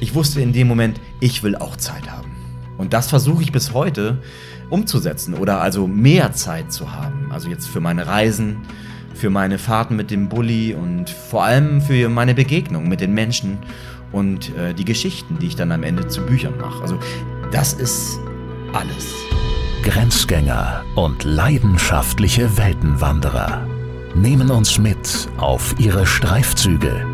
Ich wusste in dem Moment, ich will auch Zeit haben. Und das versuche ich bis heute umzusetzen oder also mehr Zeit zu haben. Also jetzt für meine Reisen, für meine Fahrten mit dem Bulli und vor allem für meine Begegnung mit den Menschen und äh, die Geschichten, die ich dann am Ende zu Büchern mache. Also das ist alles. Grenzgänger und leidenschaftliche Weltenwanderer nehmen uns mit auf ihre Streifzüge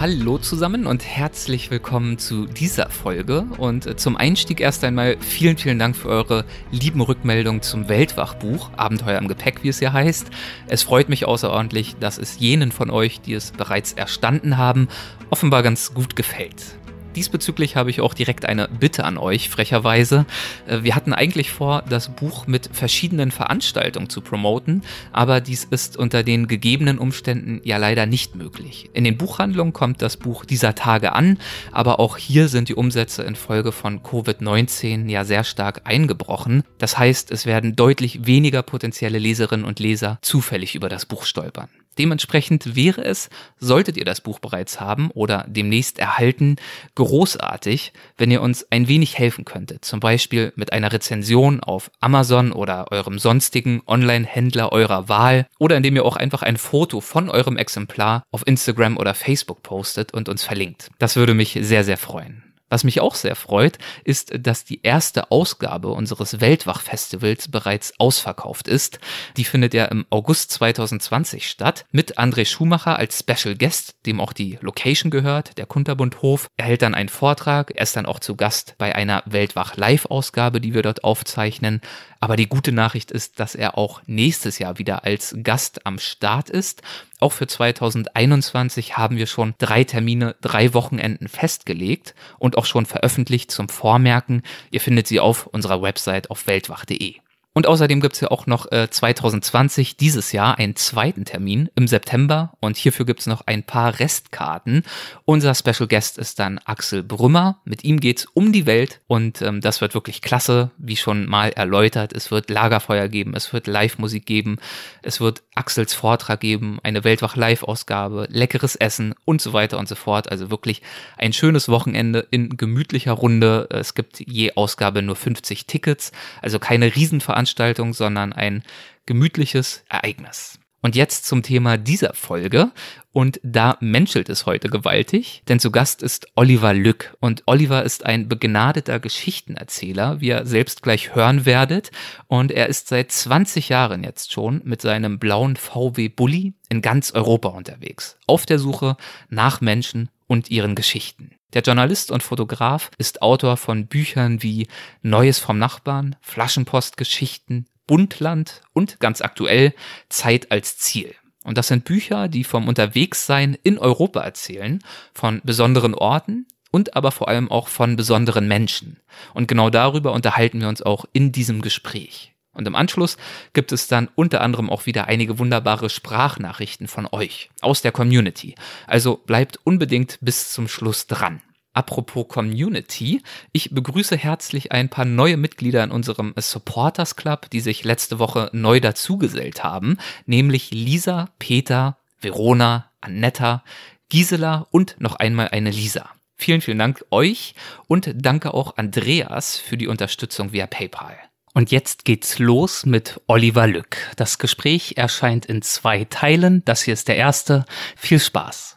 Hallo zusammen und herzlich willkommen zu dieser Folge. Und äh, zum Einstieg erst einmal vielen, vielen Dank für eure lieben Rückmeldungen zum Weltwachbuch, Abenteuer im Gepäck, wie es ja heißt. Es freut mich außerordentlich, dass es jenen von euch, die es bereits erstanden haben, offenbar ganz gut gefällt. Diesbezüglich habe ich auch direkt eine Bitte an euch, frecherweise. Äh, wir hatten eigentlich vor, das Buch mit verschiedenen Veranstaltungen zu promoten, aber dies ist unter den gegebenen Umständen ja leider nicht möglich. In den Buchhandlungen kommt das Buch dieser Tage an, aber auch hier sind die Umsätze infolge von Covid-19 ja sehr stark eingebrochen. Das heißt, es werden deutlich weniger potenzielle Leserinnen und Leser zufällig über das Buch stolpern. Dementsprechend wäre es, solltet ihr das Buch bereits haben oder demnächst erhalten, großartig, wenn ihr uns ein wenig helfen könntet. Zum Beispiel mit einer Rezension auf Amazon oder eurem sonstigen Online-Händler eurer Wahl oder indem ihr auch einfach ein Foto von eurem Exemplar auf Instagram oder Facebook postet und uns verlinkt. Das würde mich sehr, sehr freuen. Was mich auch sehr freut, ist, dass die erste Ausgabe unseres Weltwach-Festivals bereits ausverkauft ist. Die findet ja im August 2020 statt, mit André Schumacher als Special Guest, dem auch die Location gehört, der Kunterbundhof. Er hält dann einen Vortrag, er ist dann auch zu Gast bei einer Weltwach-Live-Ausgabe, die wir dort aufzeichnen. Aber die gute Nachricht ist, dass er auch nächstes Jahr wieder als Gast am Start ist. Auch für 2021 haben wir schon drei Termine, drei Wochenenden festgelegt und auch schon veröffentlicht zum Vormerken. Ihr findet sie auf unserer Website auf weltwach.de. Und außerdem gibt's ja auch noch äh, 2020 dieses Jahr einen zweiten Termin im September und hierfür gibt's noch ein paar Restkarten. Unser Special Guest ist dann Axel Brümmer. Mit ihm geht's um die Welt und ähm, das wird wirklich klasse, wie schon mal erläutert. Es wird Lagerfeuer geben, es wird Live-Musik geben, es wird Axels Vortrag geben, eine Weltwach-Live-Ausgabe, leckeres Essen und so weiter und so fort. Also wirklich ein schönes Wochenende in gemütlicher Runde. Es gibt je Ausgabe nur 50 Tickets, also keine Riesenveranstaltung Veranstaltung, sondern ein gemütliches Ereignis. Und jetzt zum Thema dieser Folge. Und da menschelt es heute gewaltig, denn zu Gast ist Oliver Lück. Und Oliver ist ein begnadeter Geschichtenerzähler, wie ihr selbst gleich hören werdet. Und er ist seit 20 Jahren jetzt schon mit seinem blauen VW Bulli in ganz Europa unterwegs. Auf der Suche nach Menschen und ihren Geschichten. Der Journalist und Fotograf ist Autor von Büchern wie Neues vom Nachbarn, Flaschenpostgeschichten, Buntland und ganz aktuell Zeit als Ziel. Und das sind Bücher, die vom Unterwegssein in Europa erzählen, von besonderen Orten und aber vor allem auch von besonderen Menschen. Und genau darüber unterhalten wir uns auch in diesem Gespräch. Und im Anschluss gibt es dann unter anderem auch wieder einige wunderbare Sprachnachrichten von euch aus der Community. Also bleibt unbedingt bis zum Schluss dran. Apropos Community, ich begrüße herzlich ein paar neue Mitglieder in unserem Supporters Club, die sich letzte Woche neu dazugesellt haben, nämlich Lisa, Peter, Verona, Annetta, Gisela und noch einmal eine Lisa. Vielen, vielen Dank euch und danke auch Andreas für die Unterstützung via PayPal. Und jetzt geht's los mit Oliver Lück. Das Gespräch erscheint in zwei Teilen. Das hier ist der erste. Viel Spaß.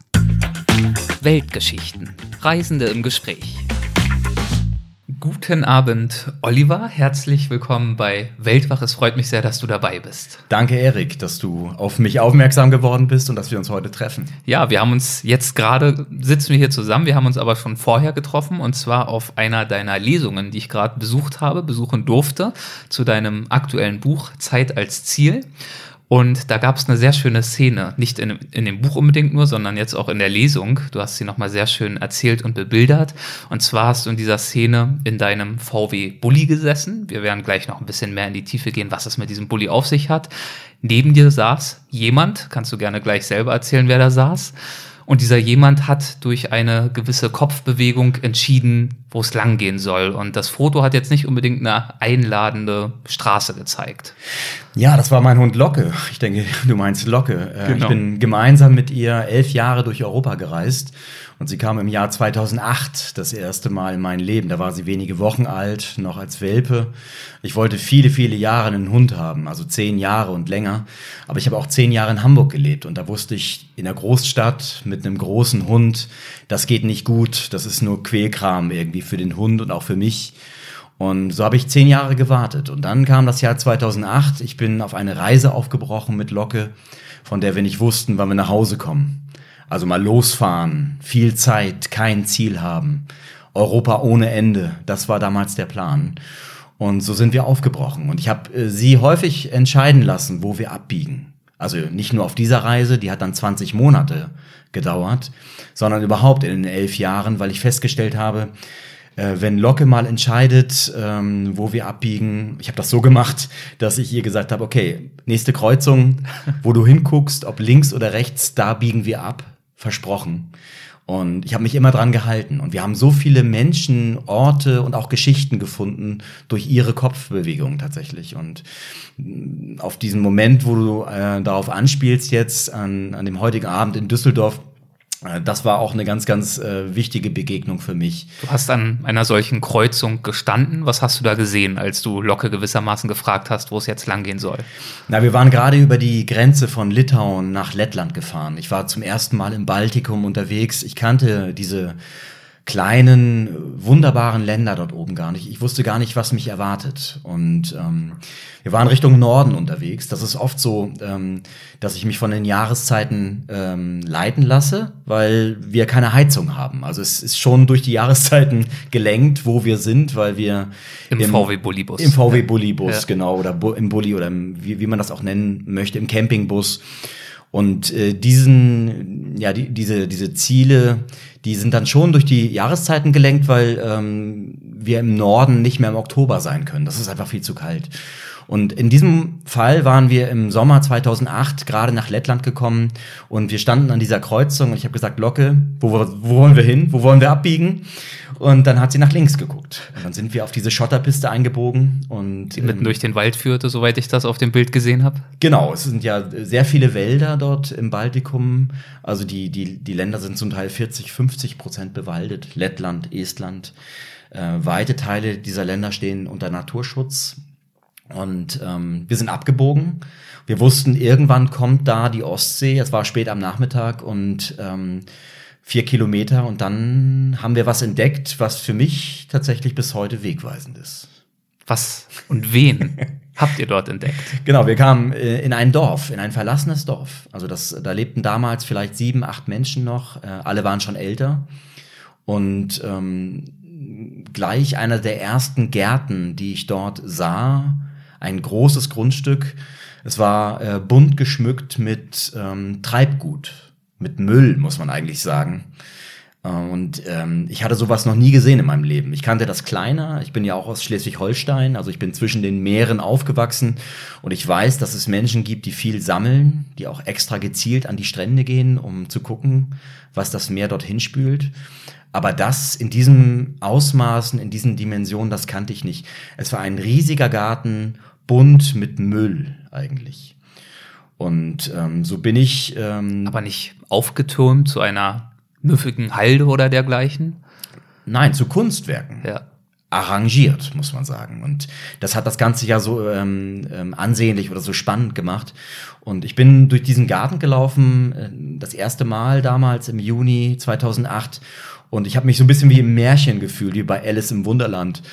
Weltgeschichten. Reisende im Gespräch. Guten Abend, Oliver. Herzlich willkommen bei Weltwach. Es freut mich sehr, dass du dabei bist. Danke, Erik, dass du auf mich aufmerksam geworden bist und dass wir uns heute treffen. Ja, wir haben uns jetzt gerade, sitzen wir hier zusammen, wir haben uns aber schon vorher getroffen und zwar auf einer deiner Lesungen, die ich gerade besucht habe, besuchen durfte, zu deinem aktuellen Buch Zeit als Ziel. Und da gab es eine sehr schöne Szene, nicht in, in dem Buch unbedingt nur, sondern jetzt auch in der Lesung. Du hast sie nochmal sehr schön erzählt und bebildert. Und zwar hast du in dieser Szene in deinem VW Bulli gesessen. Wir werden gleich noch ein bisschen mehr in die Tiefe gehen, was es mit diesem Bulli auf sich hat. Neben dir saß jemand, kannst du gerne gleich selber erzählen, wer da saß. Und dieser jemand hat durch eine gewisse Kopfbewegung entschieden, wo es langgehen soll. Und das Foto hat jetzt nicht unbedingt eine einladende Straße gezeigt. Ja, das war mein Hund Locke. Ich denke, du meinst Locke. Äh, genau. Ich bin gemeinsam mit ihr elf Jahre durch Europa gereist und sie kam im Jahr 2008 das erste Mal in mein Leben. Da war sie wenige Wochen alt, noch als Welpe. Ich wollte viele, viele Jahre einen Hund haben, also zehn Jahre und länger. Aber ich habe auch zehn Jahre in Hamburg gelebt und da wusste ich, in der Großstadt mit einem großen Hund, das geht nicht gut. Das ist nur Quälkram irgendwie für den Hund und auch für mich. Und so habe ich zehn Jahre gewartet. Und dann kam das Jahr 2008. Ich bin auf eine Reise aufgebrochen mit Locke, von der wir nicht wussten, wann wir nach Hause kommen. Also mal losfahren, viel Zeit, kein Ziel haben. Europa ohne Ende, das war damals der Plan. Und so sind wir aufgebrochen. Und ich habe äh, sie häufig entscheiden lassen, wo wir abbiegen. Also nicht nur auf dieser Reise, die hat dann 20 Monate gedauert, sondern überhaupt in den elf Jahren, weil ich festgestellt habe, äh, wenn Locke mal entscheidet, ähm, wo wir abbiegen, ich habe das so gemacht, dass ich ihr gesagt habe, okay, nächste Kreuzung, wo du hinguckst, ob links oder rechts, da biegen wir ab versprochen. Und ich habe mich immer dran gehalten. Und wir haben so viele Menschen, Orte und auch Geschichten gefunden durch ihre Kopfbewegung tatsächlich. Und mm, auf diesen Moment, wo du äh, darauf anspielst jetzt, an, an dem heutigen Abend in Düsseldorf, das war auch eine ganz, ganz äh, wichtige Begegnung für mich. Du hast an einer solchen Kreuzung gestanden. Was hast du da gesehen, als du Locke gewissermaßen gefragt hast, wo es jetzt langgehen soll? Na, wir waren gerade über die Grenze von Litauen nach Lettland gefahren. Ich war zum ersten Mal im Baltikum unterwegs. Ich kannte diese kleinen, wunderbaren Länder dort oben gar nicht. Ich wusste gar nicht, was mich erwartet. Und ähm, wir waren Richtung Norden unterwegs. Das ist oft so, ähm, dass ich mich von den Jahreszeiten ähm, leiten lasse, weil wir keine Heizung haben. Also es ist schon durch die Jahreszeiten gelenkt, wo wir sind, weil wir im, im VW Bullibus. Im VW Bullibus, ja. genau, oder im Bulli oder im, wie, wie man das auch nennen möchte, im Campingbus. Und äh, diesen, ja, die, diese, diese Ziele, die sind dann schon durch die Jahreszeiten gelenkt, weil ähm, wir im Norden nicht mehr im Oktober sein können. Das ist einfach viel zu kalt. Und in diesem Fall waren wir im Sommer 2008 gerade nach Lettland gekommen und wir standen an dieser Kreuzung und ich habe gesagt, Locke, wo, wo wollen wir hin? Wo wollen wir abbiegen? Und dann hat sie nach links geguckt. Und dann sind wir auf diese Schotterpiste eingebogen und die mitten ähm, durch den Wald führte, soweit ich das auf dem Bild gesehen habe. Genau, es sind ja sehr viele Wälder dort im Baltikum. Also die die die Länder sind zum Teil 40, 50 Prozent bewaldet. Lettland, Estland. Äh, weite Teile dieser Länder stehen unter Naturschutz. Und ähm, wir sind abgebogen. Wir wussten, irgendwann kommt da die Ostsee. Es war spät am Nachmittag und ähm, vier Kilometer und dann haben wir was entdeckt, was für mich tatsächlich bis heute wegweisend ist. Was und wen habt ihr dort entdeckt? Genau, wir kamen äh, in ein Dorf, in ein verlassenes Dorf. Also das, da lebten damals vielleicht sieben, acht Menschen noch. Äh, alle waren schon älter. Und ähm, gleich einer der ersten Gärten, die ich dort sah, ein großes Grundstück. Es war äh, bunt geschmückt mit ähm, Treibgut mit Müll, muss man eigentlich sagen. Äh, und ähm, ich hatte sowas noch nie gesehen in meinem Leben. Ich kannte das kleiner. Ich bin ja auch aus Schleswig-Holstein, also ich bin zwischen den Meeren aufgewachsen und ich weiß, dass es Menschen gibt, die viel sammeln, die auch extra gezielt an die Strände gehen, um zu gucken, was das Meer dorthin spült. Aber das in diesem Ausmaßen, in diesen Dimensionen, das kannte ich nicht. Es war ein riesiger Garten, bunt mit Müll eigentlich. Und ähm, so bin ich. Ähm, Aber nicht aufgetürmt zu einer müffigen Halde oder dergleichen? Nein, zu Kunstwerken. Ja. Arrangiert, muss man sagen. Und das hat das Ganze ja so ähm, ähm, ansehnlich oder so spannend gemacht. Und ich bin durch diesen Garten gelaufen, äh, das erste Mal damals im Juni 2008. Und ich habe mich so ein bisschen wie im Märchen gefühlt, wie bei Alice im Wunderland.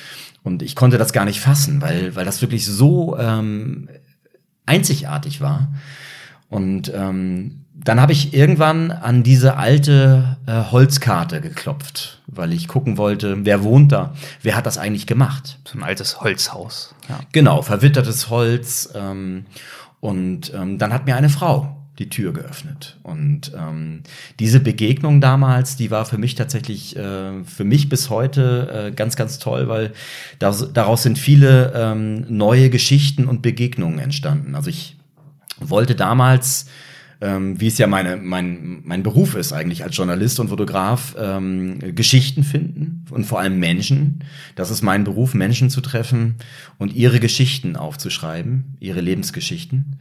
Und ich konnte das gar nicht fassen, weil, weil das wirklich so ähm, einzigartig war. Und ähm, dann habe ich irgendwann an diese alte äh, Holzkarte geklopft, weil ich gucken wollte, wer wohnt da, wer hat das eigentlich gemacht. So ein altes Holzhaus. Ja. Genau, verwittertes Holz. Ähm, Und ähm, dann hat mir eine Frau die Tür geöffnet. Und ähm, diese Begegnung damals, die war für mich tatsächlich, äh, für mich bis heute äh, ganz, ganz toll, weil das, daraus sind viele ähm, neue Geschichten und Begegnungen entstanden. Also ich wollte damals ähm, wie es ja meine, mein, mein Beruf ist eigentlich als Journalist und Fotograf, ähm, Geschichten finden und vor allem Menschen. Das ist mein Beruf, Menschen zu treffen und ihre Geschichten aufzuschreiben, ihre Lebensgeschichten.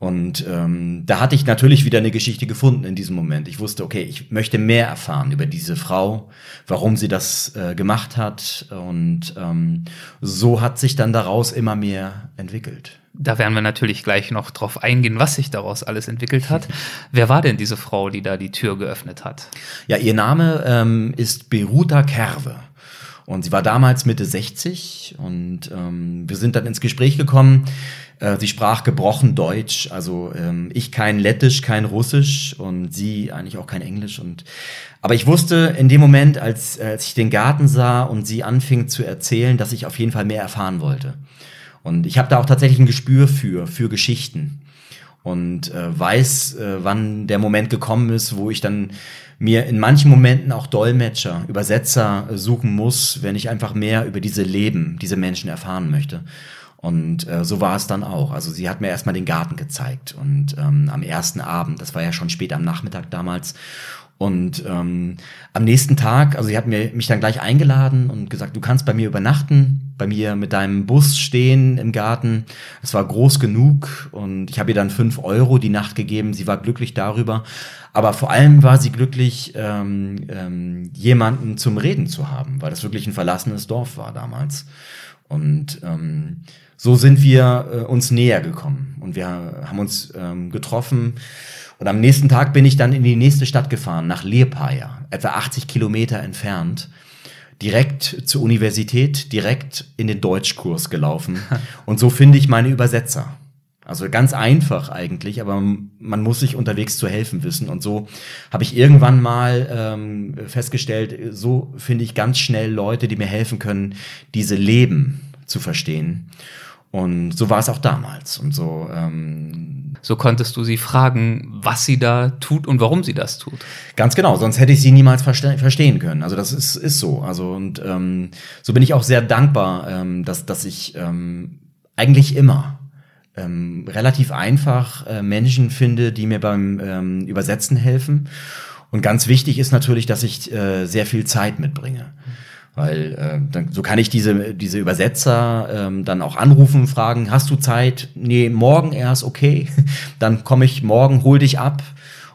Und ähm, da hatte ich natürlich wieder eine Geschichte gefunden in diesem Moment. Ich wusste, okay, ich möchte mehr erfahren über diese Frau, warum sie das äh, gemacht hat. Und ähm, so hat sich dann daraus immer mehr entwickelt. Da werden wir natürlich gleich noch drauf eingehen, was sich daraus alles entwickelt hat. Wer war denn diese Frau, die da die Tür geöffnet hat? Ja, ihr Name ähm, ist Beruta Kerve. Und sie war damals Mitte 60 und ähm, wir sind dann ins Gespräch gekommen. Äh, sie sprach gebrochen Deutsch, also ähm, ich kein Lettisch, kein Russisch und sie eigentlich auch kein Englisch. Und aber ich wusste in dem Moment, als, als ich den Garten sah und sie anfing zu erzählen, dass ich auf jeden Fall mehr erfahren wollte. Und ich habe da auch tatsächlich ein Gespür für, für Geschichten und äh, weiß, äh, wann der Moment gekommen ist, wo ich dann mir in manchen Momenten auch Dolmetscher, Übersetzer suchen muss, wenn ich einfach mehr über diese Leben, diese Menschen erfahren möchte. Und äh, so war es dann auch. Also sie hat mir erstmal den Garten gezeigt und ähm, am ersten Abend, das war ja schon spät am Nachmittag damals, und ähm, am nächsten Tag, also sie hat mir, mich dann gleich eingeladen und gesagt, du kannst bei mir übernachten, bei mir mit deinem Bus stehen im Garten. Es war groß genug und ich habe ihr dann fünf Euro die Nacht gegeben. Sie war glücklich darüber. Aber vor allem war sie glücklich, ähm, ähm, jemanden zum Reden zu haben, weil das wirklich ein verlassenes Dorf war damals. Und ähm, so sind wir äh, uns näher gekommen und wir haben uns ähm, getroffen und am nächsten Tag bin ich dann in die nächste Stadt gefahren, nach Liepaja, etwa 80 Kilometer entfernt. Direkt zur Universität, direkt in den Deutschkurs gelaufen. Und so finde ich meine Übersetzer. Also ganz einfach eigentlich, aber man muss sich unterwegs zu helfen wissen. Und so habe ich irgendwann mal ähm, festgestellt, so finde ich ganz schnell Leute, die mir helfen können, diese Leben zu verstehen. Und so war es auch damals. Und so ähm, so konntest du sie fragen, was sie da tut und warum sie das tut. Ganz genau, sonst hätte ich sie niemals verste verstehen können. Also das ist, ist so. Also und ähm, so bin ich auch sehr dankbar, ähm, dass, dass ich ähm, eigentlich immer ähm, relativ einfach äh, Menschen finde, die mir beim ähm, Übersetzen helfen. Und ganz wichtig ist natürlich, dass ich äh, sehr viel Zeit mitbringe. Weil äh, dann, so kann ich diese, diese Übersetzer ähm, dann auch anrufen, fragen, hast du Zeit? Nee, morgen erst, okay. Dann komme ich morgen, hol dich ab.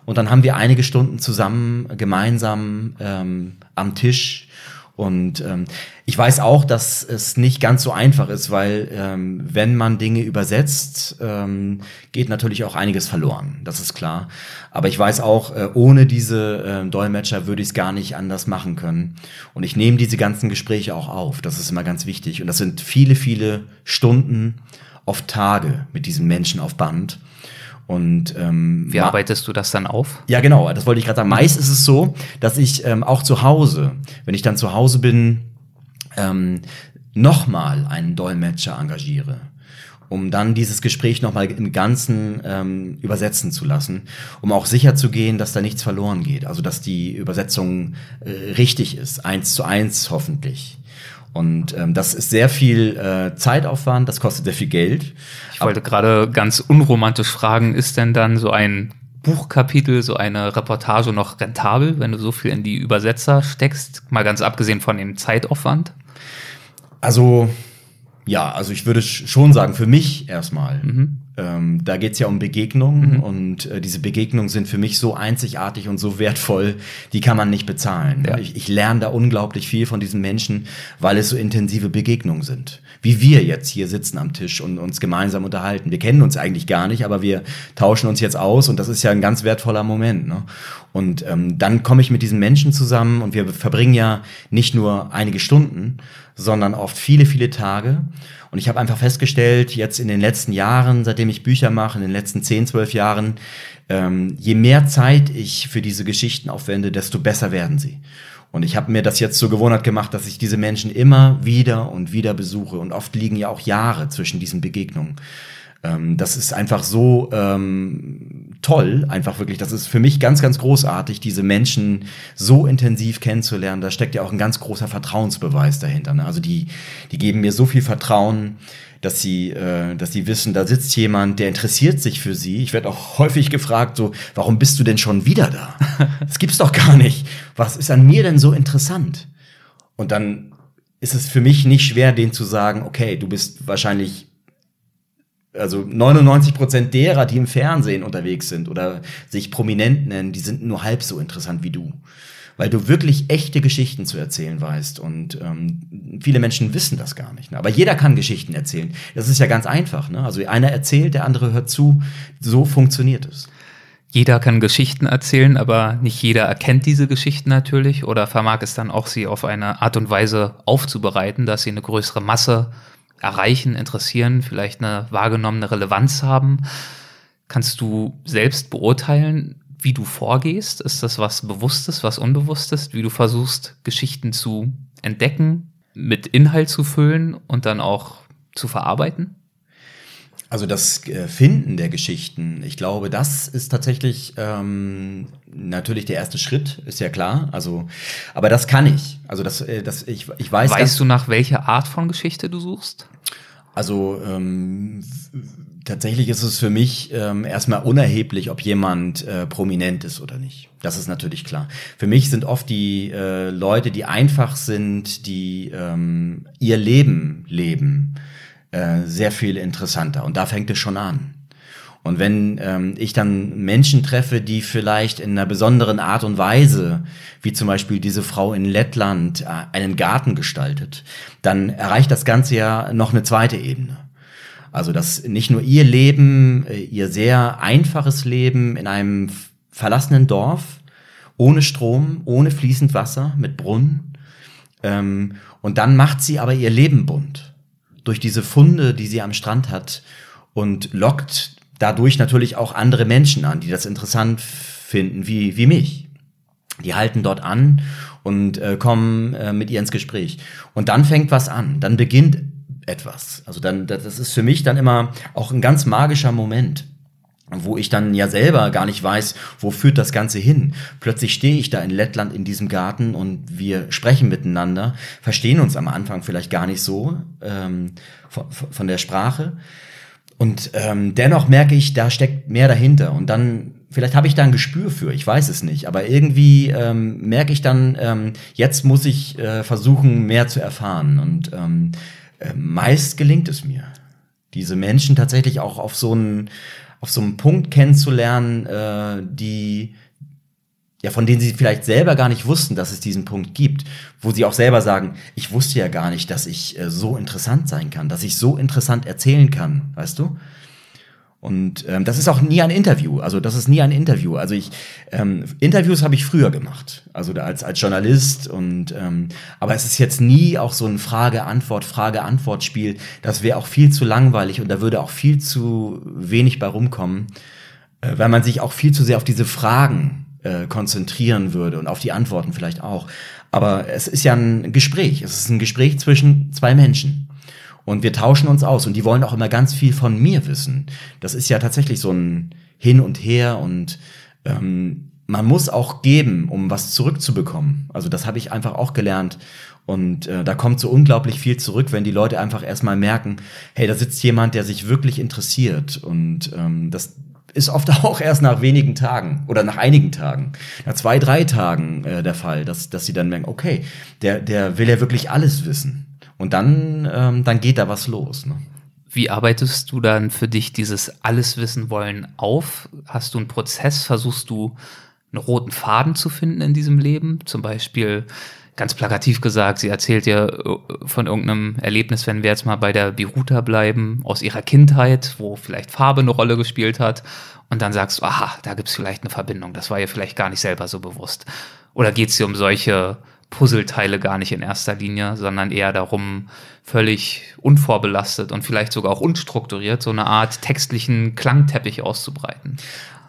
Und dann haben wir einige Stunden zusammen, gemeinsam ähm, am Tisch und ähm, ich weiß auch, dass es nicht ganz so einfach ist, weil ähm, wenn man Dinge übersetzt, ähm, geht natürlich auch einiges verloren. Das ist klar. Aber ich weiß auch, äh, ohne diese äh, Dolmetscher würde ich es gar nicht anders machen können. Und ich nehme diese ganzen Gespräche auch auf. Das ist immer ganz wichtig. Und das sind viele, viele Stunden, oft Tage mit diesen Menschen auf Band. Und ähm, wie arbeitest du das dann auf? Ja, genau. Das wollte ich gerade sagen. Meist ist es so, dass ich ähm, auch zu Hause, wenn ich dann zu Hause bin, ähm, nochmal einen Dolmetscher engagiere um dann dieses Gespräch nochmal im Ganzen ähm, übersetzen zu lassen, um auch sicher zu gehen, dass da nichts verloren geht, also dass die Übersetzung äh, richtig ist, eins zu eins hoffentlich. Und ähm, das ist sehr viel äh, Zeitaufwand, das kostet sehr viel Geld. Ich wollte gerade ganz unromantisch fragen, ist denn dann so ein Buchkapitel, so eine Reportage noch rentabel, wenn du so viel in die Übersetzer steckst, mal ganz abgesehen von dem Zeitaufwand? Also ja, also ich würde schon sagen, für mich erstmal. Mhm. Ähm, da geht's ja um Begegnungen mhm. und äh, diese Begegnungen sind für mich so einzigartig und so wertvoll, die kann man nicht bezahlen. Ja. Ich, ich lerne da unglaublich viel von diesen Menschen, weil es so intensive Begegnungen sind. Wie wir jetzt hier sitzen am Tisch und uns gemeinsam unterhalten. Wir kennen uns eigentlich gar nicht, aber wir tauschen uns jetzt aus und das ist ja ein ganz wertvoller Moment. Ne? Und ähm, dann komme ich mit diesen Menschen zusammen und wir verbringen ja nicht nur einige Stunden, sondern oft viele, viele Tage. Und ich habe einfach festgestellt, jetzt in den letzten Jahren, seitdem ich Bücher mache, in den letzten 10, 12 Jahren, ähm, je mehr Zeit ich für diese Geschichten aufwende, desto besser werden sie. Und ich habe mir das jetzt zur Gewohnheit gemacht, dass ich diese Menschen immer wieder und wieder besuche. Und oft liegen ja auch Jahre zwischen diesen Begegnungen. Ähm, das ist einfach so ähm, toll, einfach wirklich. Das ist für mich ganz, ganz großartig, diese Menschen so intensiv kennenzulernen. Da steckt ja auch ein ganz großer Vertrauensbeweis dahinter. Ne? Also die, die geben mir so viel Vertrauen dass sie, äh, dass sie wissen, da sitzt jemand, der interessiert sich für sie. Ich werde auch häufig gefragt, so, warum bist du denn schon wieder da? Das gibt's doch gar nicht. Was ist an mir denn so interessant? Und dann ist es für mich nicht schwer, denen zu sagen, okay, du bist wahrscheinlich also 99 Prozent derer, die im Fernsehen unterwegs sind oder sich prominent nennen, die sind nur halb so interessant wie du weil du wirklich echte Geschichten zu erzählen weißt. Und ähm, viele Menschen wissen das gar nicht. Ne? Aber jeder kann Geschichten erzählen. Das ist ja ganz einfach. Ne? Also einer erzählt, der andere hört zu. So funktioniert es. Jeder kann Geschichten erzählen, aber nicht jeder erkennt diese Geschichten natürlich oder vermag es dann auch, sie auf eine Art und Weise aufzubereiten, dass sie eine größere Masse erreichen, interessieren, vielleicht eine wahrgenommene Relevanz haben. Kannst du selbst beurteilen, wie du vorgehst? Ist das was Bewusstes, was Unbewusstes, wie du versuchst, Geschichten zu entdecken, mit Inhalt zu füllen und dann auch zu verarbeiten? Also das äh, Finden der Geschichten, ich glaube, das ist tatsächlich ähm, natürlich der erste Schritt, ist ja klar. Also, aber das kann ich. Also das, äh, das ich, ich weiß. Weißt du nach welcher Art von Geschichte du suchst? Also ähm, tatsächlich ist es für mich ähm, erstmal unerheblich, ob jemand äh, prominent ist oder nicht. Das ist natürlich klar. Für mich sind oft die äh, Leute, die einfach sind, die ähm, ihr Leben leben, äh, sehr viel interessanter. Und da fängt es schon an. Und wenn ähm, ich dann Menschen treffe, die vielleicht in einer besonderen Art und Weise, wie zum Beispiel diese Frau in Lettland, äh, einen Garten gestaltet, dann erreicht das Ganze ja noch eine zweite Ebene. Also dass nicht nur ihr Leben, äh, ihr sehr einfaches Leben in einem verlassenen Dorf, ohne Strom, ohne fließend Wasser, mit Brunnen, ähm, und dann macht sie aber ihr Leben bunt durch diese Funde, die sie am Strand hat und lockt dadurch natürlich auch andere Menschen an, die das interessant finden, wie, wie mich. Die halten dort an und äh, kommen äh, mit ihr ins Gespräch. Und dann fängt was an, dann beginnt etwas. Also dann, das ist für mich dann immer auch ein ganz magischer Moment wo ich dann ja selber gar nicht weiß, wo führt das Ganze hin. Plötzlich stehe ich da in Lettland in diesem Garten und wir sprechen miteinander, verstehen uns am Anfang vielleicht gar nicht so ähm, von, von der Sprache, und ähm, dennoch merke ich, da steckt mehr dahinter. Und dann, vielleicht habe ich da ein Gespür für, ich weiß es nicht. Aber irgendwie ähm, merke ich dann, ähm, jetzt muss ich äh, versuchen, mehr zu erfahren. Und ähm, äh, meist gelingt es mir, diese Menschen tatsächlich auch auf so einen, auf so einen Punkt kennenzulernen, äh, die ja, von denen sie vielleicht selber gar nicht wussten, dass es diesen Punkt gibt, wo sie auch selber sagen, ich wusste ja gar nicht, dass ich äh, so interessant sein kann, dass ich so interessant erzählen kann, weißt du? Und ähm, das ist auch nie ein Interview. Also das ist nie ein Interview. Also ich ähm, Interviews habe ich früher gemacht, also als als Journalist und ähm, aber es ist jetzt nie auch so ein Frage-Antwort, Frage-Antwort-Spiel. Das wäre auch viel zu langweilig und da würde auch viel zu wenig bei rumkommen, äh, weil man sich auch viel zu sehr auf diese Fragen äh, konzentrieren würde und auf die Antworten vielleicht auch. Aber es ist ja ein Gespräch. Es ist ein Gespräch zwischen zwei Menschen. Und wir tauschen uns aus und die wollen auch immer ganz viel von mir wissen. Das ist ja tatsächlich so ein Hin und Her und ähm, man muss auch geben, um was zurückzubekommen. Also das habe ich einfach auch gelernt. Und äh, da kommt so unglaublich viel zurück, wenn die Leute einfach erstmal merken, hey, da sitzt jemand, der sich wirklich interessiert. Und ähm, das, ist oft auch erst nach wenigen Tagen oder nach einigen Tagen, nach zwei, drei Tagen äh, der Fall, dass, dass sie dann merken, okay, der, der will ja wirklich alles wissen. Und dann, ähm, dann geht da was los. Ne? Wie arbeitest du dann für dich dieses alles wissen wollen auf? Hast du einen Prozess? Versuchst du einen roten Faden zu finden in diesem Leben? Zum Beispiel, ganz plakativ gesagt, sie erzählt ja äh, von irgendeinem Erlebnis, wenn wir jetzt mal bei der Biruta bleiben, aus ihrer Kindheit, wo vielleicht Farbe eine Rolle gespielt hat. Und dann sagst du, aha, da gibt's vielleicht eine Verbindung. Das war ihr vielleicht gar nicht selber so bewusst. Oder geht's dir um solche Puzzleteile gar nicht in erster Linie, sondern eher darum, völlig unvorbelastet und vielleicht sogar auch unstrukturiert so eine Art textlichen Klangteppich auszubreiten?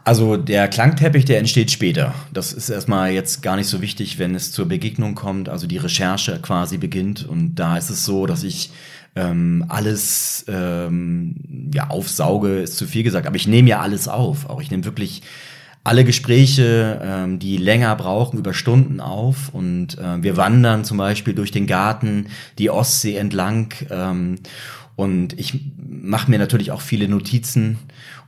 Also der Klangteppich, der entsteht später. Das ist erstmal jetzt gar nicht so wichtig, wenn es zur Begegnung kommt, also die Recherche quasi beginnt. Und da ist es so, dass ich ähm, alles ähm, ja, aufsauge, ist zu viel gesagt, aber ich nehme ja alles auf. Auch ich nehme wirklich alle Gespräche, ähm, die länger brauchen, über Stunden auf. Und äh, wir wandern zum Beispiel durch den Garten, die Ostsee entlang. Ähm, und ich mache mir natürlich auch viele Notizen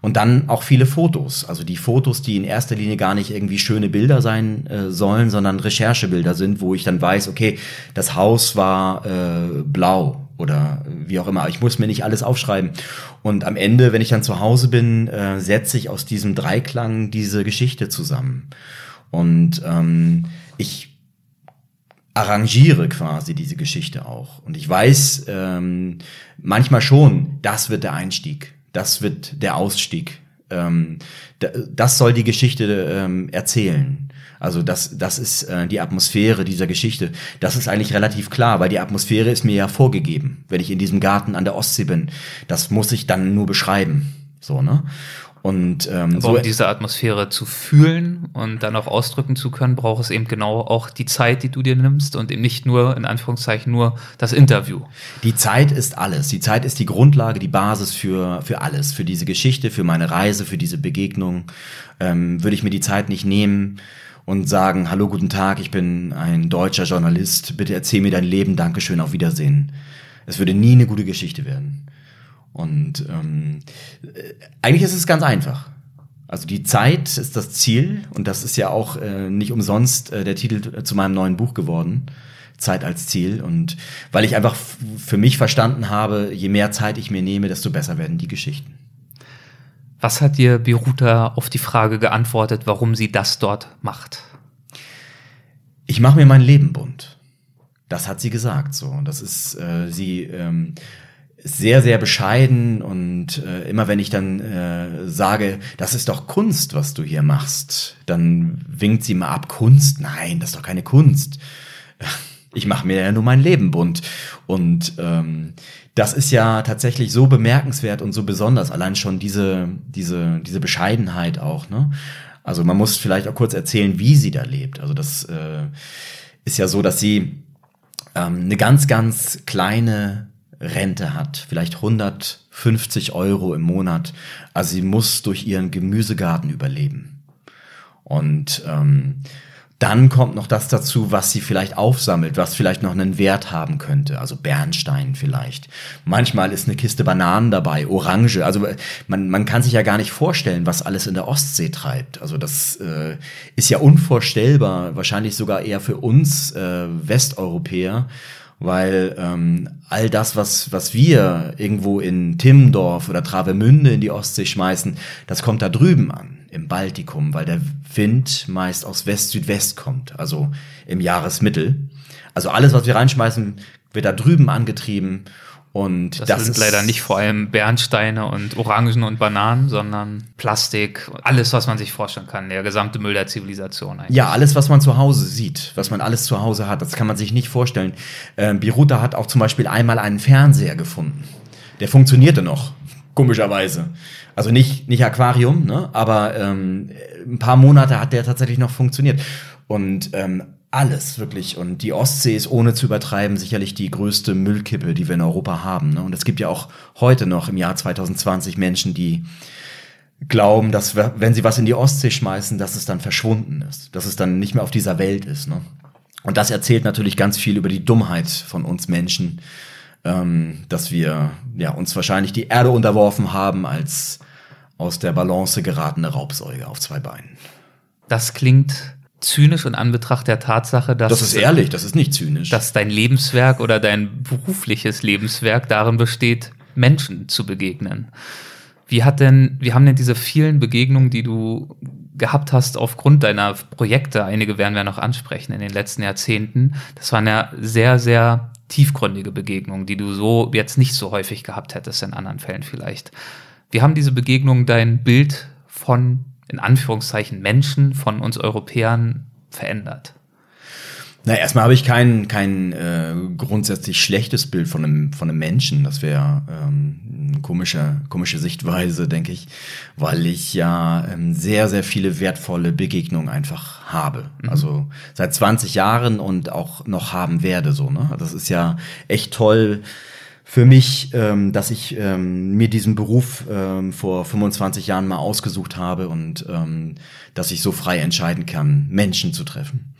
und dann auch viele Fotos. Also die Fotos, die in erster Linie gar nicht irgendwie schöne Bilder sein äh, sollen, sondern Recherchebilder sind, wo ich dann weiß, okay, das Haus war äh, blau oder wie auch immer. Ich muss mir nicht alles aufschreiben. Und am Ende, wenn ich dann zu Hause bin, äh, setze ich aus diesem Dreiklang diese Geschichte zusammen. Und ähm, ich arrangiere quasi diese Geschichte auch. Und ich weiß ähm, manchmal schon, das wird der Einstieg, das wird der Ausstieg. Ähm, das soll die Geschichte ähm, erzählen. Also das, das ist äh, die Atmosphäre dieser Geschichte. Das ist eigentlich relativ klar, weil die Atmosphäre ist mir ja vorgegeben, wenn ich in diesem Garten an der Ostsee bin. Das muss ich dann nur beschreiben. So, ne? Und ähm, Aber so um diese Atmosphäre zu fühlen und dann auch ausdrücken zu können, braucht es eben genau auch die Zeit, die du dir nimmst und eben nicht nur, in Anführungszeichen, nur das Interview. Die Zeit ist alles. Die Zeit ist die Grundlage, die Basis für, für alles. Für diese Geschichte, für meine Reise, für diese Begegnung. Ähm, würde ich mir die Zeit nicht nehmen, und sagen, hallo, guten Tag, ich bin ein deutscher Journalist, bitte erzähl mir dein Leben, Dankeschön, auf Wiedersehen. Es würde nie eine gute Geschichte werden. Und ähm, äh, eigentlich ist es ganz einfach. Also die Zeit ist das Ziel und das ist ja auch äh, nicht umsonst äh, der Titel zu meinem neuen Buch geworden. Zeit als Ziel und weil ich einfach für mich verstanden habe, je mehr Zeit ich mir nehme, desto besser werden die Geschichten. Was hat dir Biruta auf die Frage geantwortet, warum sie das dort macht? Ich mache mir mein Leben bunt. Das hat sie gesagt so. Und das ist äh, sie ähm, sehr, sehr bescheiden und äh, immer wenn ich dann äh, sage, das ist doch Kunst, was du hier machst, dann winkt sie mal ab, Kunst? Nein, das ist doch keine Kunst. Ich mache mir ja nur mein Leben bunt. Und ähm, das ist ja tatsächlich so bemerkenswert und so besonders, allein schon diese, diese, diese Bescheidenheit auch, ne? Also man muss vielleicht auch kurz erzählen, wie sie da lebt. Also das äh, ist ja so, dass sie ähm, eine ganz, ganz kleine Rente hat, vielleicht 150 Euro im Monat. Also sie muss durch ihren Gemüsegarten überleben. Und ähm, dann kommt noch das dazu, was sie vielleicht aufsammelt, was vielleicht noch einen Wert haben könnte. Also Bernstein vielleicht. Manchmal ist eine Kiste Bananen dabei, Orange. Also man, man kann sich ja gar nicht vorstellen, was alles in der Ostsee treibt. Also das äh, ist ja unvorstellbar, wahrscheinlich sogar eher für uns äh, Westeuropäer weil ähm, all das, was, was wir irgendwo in Timmendorf oder Travemünde in die Ostsee schmeißen, das kommt da drüben an, im Baltikum, weil der Wind meist aus West-Südwest kommt, also im Jahresmittel. Also alles, was wir reinschmeißen, wird da drüben angetrieben und das, das sind leider nicht vor allem Bernsteine und Orangen und Bananen, sondern Plastik, alles, was man sich vorstellen kann, der gesamte Müll der Zivilisation. Eigentlich. Ja, alles, was man zu Hause sieht, was man alles zu Hause hat, das kann man sich nicht vorstellen. Ähm, Biruta hat auch zum Beispiel einmal einen Fernseher gefunden. Der funktionierte noch, komischerweise. Also nicht, nicht Aquarium, ne? aber ähm, ein paar Monate hat der tatsächlich noch funktioniert. Und ähm, alles wirklich. Und die Ostsee ist ohne zu übertreiben sicherlich die größte Müllkippe, die wir in Europa haben. Ne? Und es gibt ja auch heute noch im Jahr 2020 Menschen, die glauben, dass wenn sie was in die Ostsee schmeißen, dass es dann verschwunden ist, dass es dann nicht mehr auf dieser Welt ist. Ne? Und das erzählt natürlich ganz viel über die Dummheit von uns Menschen, ähm, dass wir ja uns wahrscheinlich die Erde unterworfen haben als aus der Balance geratene Raubsäuge auf zwei Beinen. Das klingt zynisch in Anbetracht der Tatsache, dass. Das ist ehrlich, das ist nicht zynisch. Dass dein Lebenswerk oder dein berufliches Lebenswerk darin besteht, Menschen zu begegnen. Wie hat denn, wie haben denn diese vielen Begegnungen, die du gehabt hast aufgrund deiner Projekte, einige werden wir noch ansprechen in den letzten Jahrzehnten, das waren ja sehr, sehr tiefgründige Begegnungen, die du so jetzt nicht so häufig gehabt hättest in anderen Fällen vielleicht. Wie haben diese Begegnungen dein Bild von in Anführungszeichen Menschen von uns Europäern verändert? Na, erstmal habe ich kein, kein äh, grundsätzlich schlechtes Bild von einem, von einem Menschen. Das wäre ähm, eine komische, komische Sichtweise, denke ich, weil ich ja ähm, sehr, sehr viele wertvolle Begegnungen einfach habe. Mhm. Also seit 20 Jahren und auch noch haben werde. so. Ne? Das ist ja echt toll für mich, ähm, dass ich ähm, mir diesen Beruf ähm, vor 25 Jahren mal ausgesucht habe und ähm, dass ich so frei entscheiden kann, Menschen zu treffen.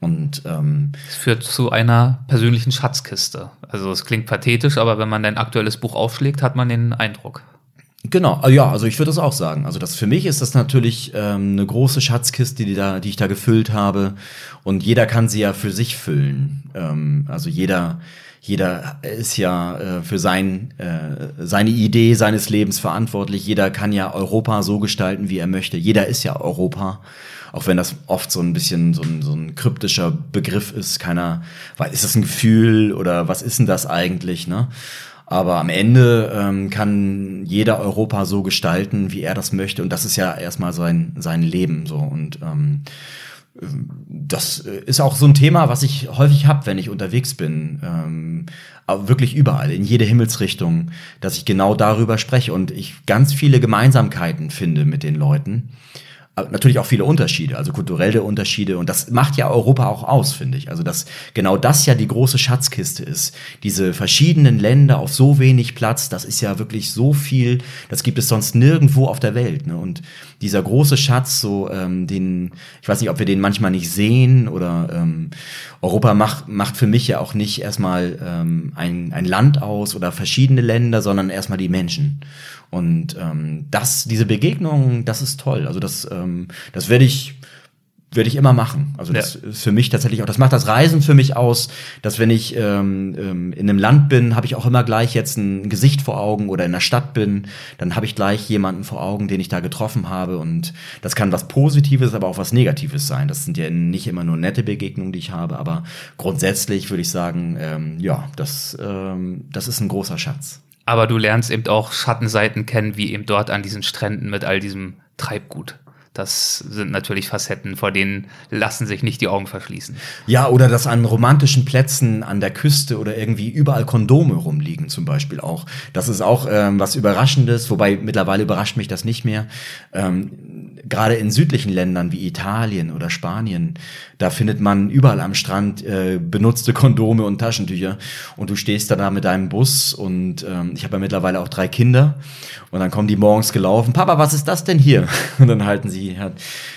Und ähm, es führt zu einer persönlichen Schatzkiste. Also es klingt pathetisch, aber wenn man dein aktuelles Buch aufschlägt, hat man den Eindruck. Genau, äh, ja, also ich würde das auch sagen. Also das für mich ist das natürlich ähm, eine große Schatzkiste, die da, die ich da gefüllt habe. Und jeder kann sie ja für sich füllen. Ähm, also jeder, jeder ist ja äh, für sein, äh, seine Idee seines Lebens verantwortlich. Jeder kann ja Europa so gestalten, wie er möchte. Jeder ist ja Europa. Auch wenn das oft so ein bisschen so ein, so ein kryptischer Begriff ist. Keiner, weil ist das ein Gefühl oder was ist denn das eigentlich, ne? Aber am Ende ähm, kann jeder Europa so gestalten, wie er das möchte. Und das ist ja erstmal sein, sein Leben so. Und ähm, das ist auch so ein Thema, was ich häufig habe, wenn ich unterwegs bin. Ähm, wirklich überall, in jede Himmelsrichtung, dass ich genau darüber spreche und ich ganz viele Gemeinsamkeiten finde mit den Leuten natürlich auch viele Unterschiede, also kulturelle Unterschiede. Und das macht ja Europa auch aus, finde ich. Also, dass genau das ja die große Schatzkiste ist. Diese verschiedenen Länder auf so wenig Platz, das ist ja wirklich so viel, das gibt es sonst nirgendwo auf der Welt. Ne? Und dieser große Schatz, so ähm, den, ich weiß nicht, ob wir den manchmal nicht sehen oder ähm, Europa macht, macht für mich ja auch nicht erstmal ähm, ein, ein Land aus oder verschiedene Länder, sondern erstmal die Menschen. Und ähm, das, diese Begegnung, das ist toll. Also das, ähm, das werde ich werde ich immer machen. Also das ja. ist für mich tatsächlich auch, das macht das Reisen für mich aus, dass wenn ich ähm, ähm, in einem Land bin, habe ich auch immer gleich jetzt ein Gesicht vor Augen oder in der Stadt bin, dann habe ich gleich jemanden vor Augen, den ich da getroffen habe und das kann was Positives, aber auch was Negatives sein. Das sind ja nicht immer nur nette Begegnungen, die ich habe, aber grundsätzlich würde ich sagen, ähm, ja, das, ähm, das ist ein großer Schatz. Aber du lernst eben auch Schattenseiten kennen, wie eben dort an diesen Stränden mit all diesem Treibgut. Das sind natürlich Facetten, vor denen lassen sich nicht die Augen verschließen. Ja, oder dass an romantischen Plätzen an der Küste oder irgendwie überall Kondome rumliegen, zum Beispiel auch. Das ist auch ähm, was Überraschendes, wobei mittlerweile überrascht mich das nicht mehr. Ähm, Gerade in südlichen Ländern wie Italien oder Spanien, da findet man überall am Strand äh, benutzte Kondome und Taschentücher. Und du stehst da mit deinem Bus und ähm, ich habe ja mittlerweile auch drei Kinder. Und dann kommen die morgens gelaufen. Papa, was ist das denn hier? Und dann halten sie hat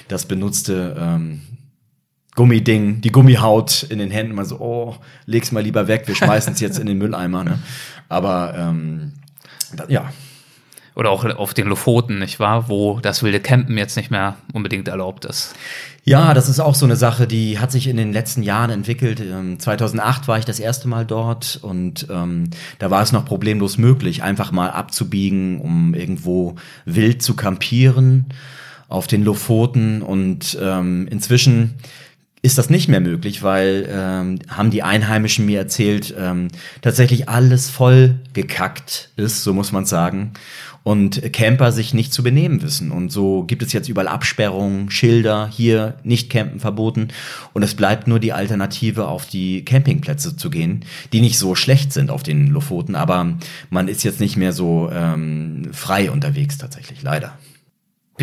das benutzte ähm, Gummiding, die Gummihaut in den Händen, mal so, oh, leg's mal lieber weg, wir schmeißen es jetzt in den Mülleimer. Ne? Aber ähm, ja. Oder auch auf den Lofoten, nicht wahr? Wo das wilde Campen jetzt nicht mehr unbedingt erlaubt ist. Ja, das ist auch so eine Sache, die hat sich in den letzten Jahren entwickelt. 2008 ähm, war ich das erste Mal dort und ähm, da war es noch problemlos möglich, einfach mal abzubiegen, um irgendwo wild zu kampieren auf den Lofoten und ähm, inzwischen ist das nicht mehr möglich, weil ähm, haben die Einheimischen mir erzählt, ähm, tatsächlich alles voll gekackt ist, so muss man sagen, und Camper sich nicht zu benehmen wissen. Und so gibt es jetzt überall Absperrungen, Schilder, hier nicht campen verboten. Und es bleibt nur die Alternative, auf die Campingplätze zu gehen, die nicht so schlecht sind auf den Lofoten, aber man ist jetzt nicht mehr so ähm, frei unterwegs tatsächlich, leider.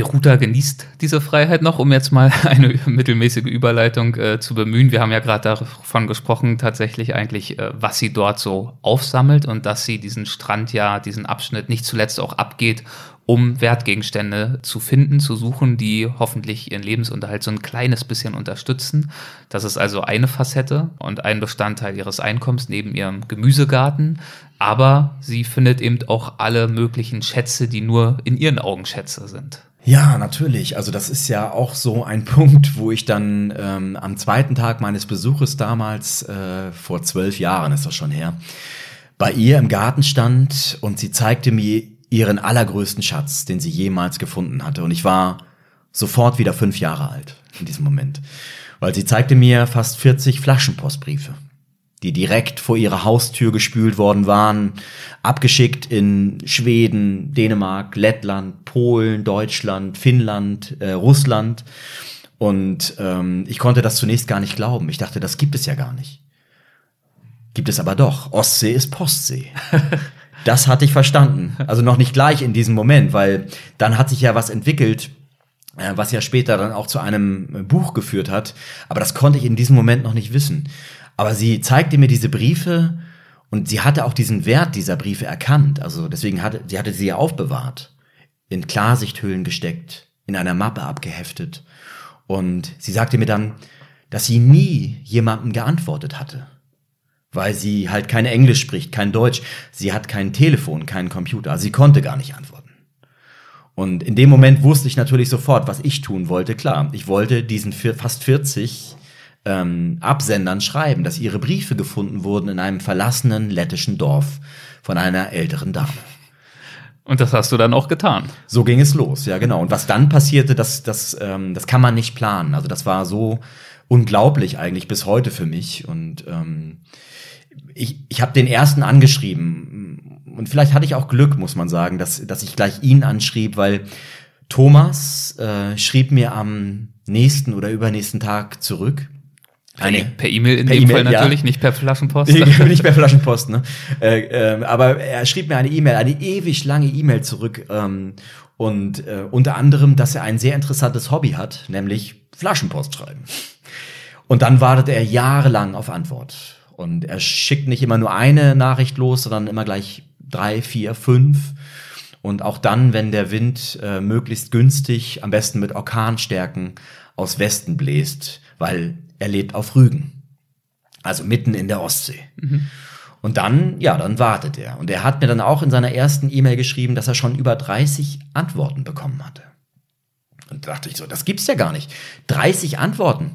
Beruta genießt diese Freiheit noch, um jetzt mal eine mittelmäßige Überleitung äh, zu bemühen. Wir haben ja gerade davon gesprochen, tatsächlich eigentlich, äh, was sie dort so aufsammelt und dass sie diesen Strand ja, diesen Abschnitt nicht zuletzt auch abgeht, um Wertgegenstände zu finden, zu suchen, die hoffentlich ihren Lebensunterhalt so ein kleines bisschen unterstützen. Das ist also eine Facette und ein Bestandteil ihres Einkommens neben ihrem Gemüsegarten. Aber sie findet eben auch alle möglichen Schätze, die nur in ihren Augen Schätze sind. Ja, natürlich. Also das ist ja auch so ein Punkt, wo ich dann ähm, am zweiten Tag meines Besuches damals, äh, vor zwölf Jahren ist das schon her, bei ihr im Garten stand und sie zeigte mir ihren allergrößten Schatz, den sie jemals gefunden hatte. Und ich war sofort wieder fünf Jahre alt in diesem Moment, weil sie zeigte mir fast 40 Flaschenpostbriefe die direkt vor ihrer Haustür gespült worden waren, abgeschickt in Schweden, Dänemark, Lettland, Polen, Deutschland, Finnland, äh, Russland. Und ähm, ich konnte das zunächst gar nicht glauben. Ich dachte, das gibt es ja gar nicht. Gibt es aber doch. Ostsee ist Postsee. Das hatte ich verstanden. Also noch nicht gleich in diesem Moment, weil dann hat sich ja was entwickelt, äh, was ja später dann auch zu einem Buch geführt hat. Aber das konnte ich in diesem Moment noch nicht wissen. Aber sie zeigte mir diese Briefe Und sie hatte auch diesen Wert dieser Briefe erkannt. Also deswegen hatte sie hatte sie ja aufbewahrt, in Klarsichthüllen gesteckt, in einer Mappe abgeheftet. Und sie sagte mir dann, dass sie nie jemandem geantwortet hatte, weil sie halt kein Englisch spricht, kein Deutsch. Sie hat kein Telefon, keinen Computer. Also sie konnte gar nicht antworten. Und in dem Moment wusste ich natürlich sofort, was ich tun wollte. Klar, ich wollte diesen fast 40 ähm, Absendern schreiben, dass ihre Briefe gefunden wurden in einem verlassenen lettischen Dorf von einer älteren Dame. Und das hast du dann auch getan. So ging es los, ja genau. Und was dann passierte, das, das, ähm, das kann man nicht planen. Also das war so unglaublich eigentlich bis heute für mich. Und ähm, ich, ich habe den ersten angeschrieben. Und vielleicht hatte ich auch Glück, muss man sagen, dass, dass ich gleich ihn anschrieb, weil Thomas äh, schrieb mir am nächsten oder übernächsten Tag zurück eine, per E-Mail in per dem e Fall natürlich, ja. nicht per Flaschenpost. nicht per Flaschenpost, ne? Äh, äh, aber er schrieb mir eine E-Mail, eine ewig lange E-Mail zurück. Ähm, und äh, unter anderem, dass er ein sehr interessantes Hobby hat, nämlich Flaschenpost schreiben. Und dann wartet er jahrelang auf Antwort. Und er schickt nicht immer nur eine Nachricht los, sondern immer gleich drei, vier, fünf. Und auch dann, wenn der Wind äh, möglichst günstig, am besten mit Orkanstärken aus Westen bläst, weil er lebt auf Rügen. Also mitten in der Ostsee. Mhm. Und dann, ja, dann wartet er. Und er hat mir dann auch in seiner ersten E-Mail geschrieben, dass er schon über 30 Antworten bekommen hatte. Und da dachte ich so, das gibt's ja gar nicht. 30 Antworten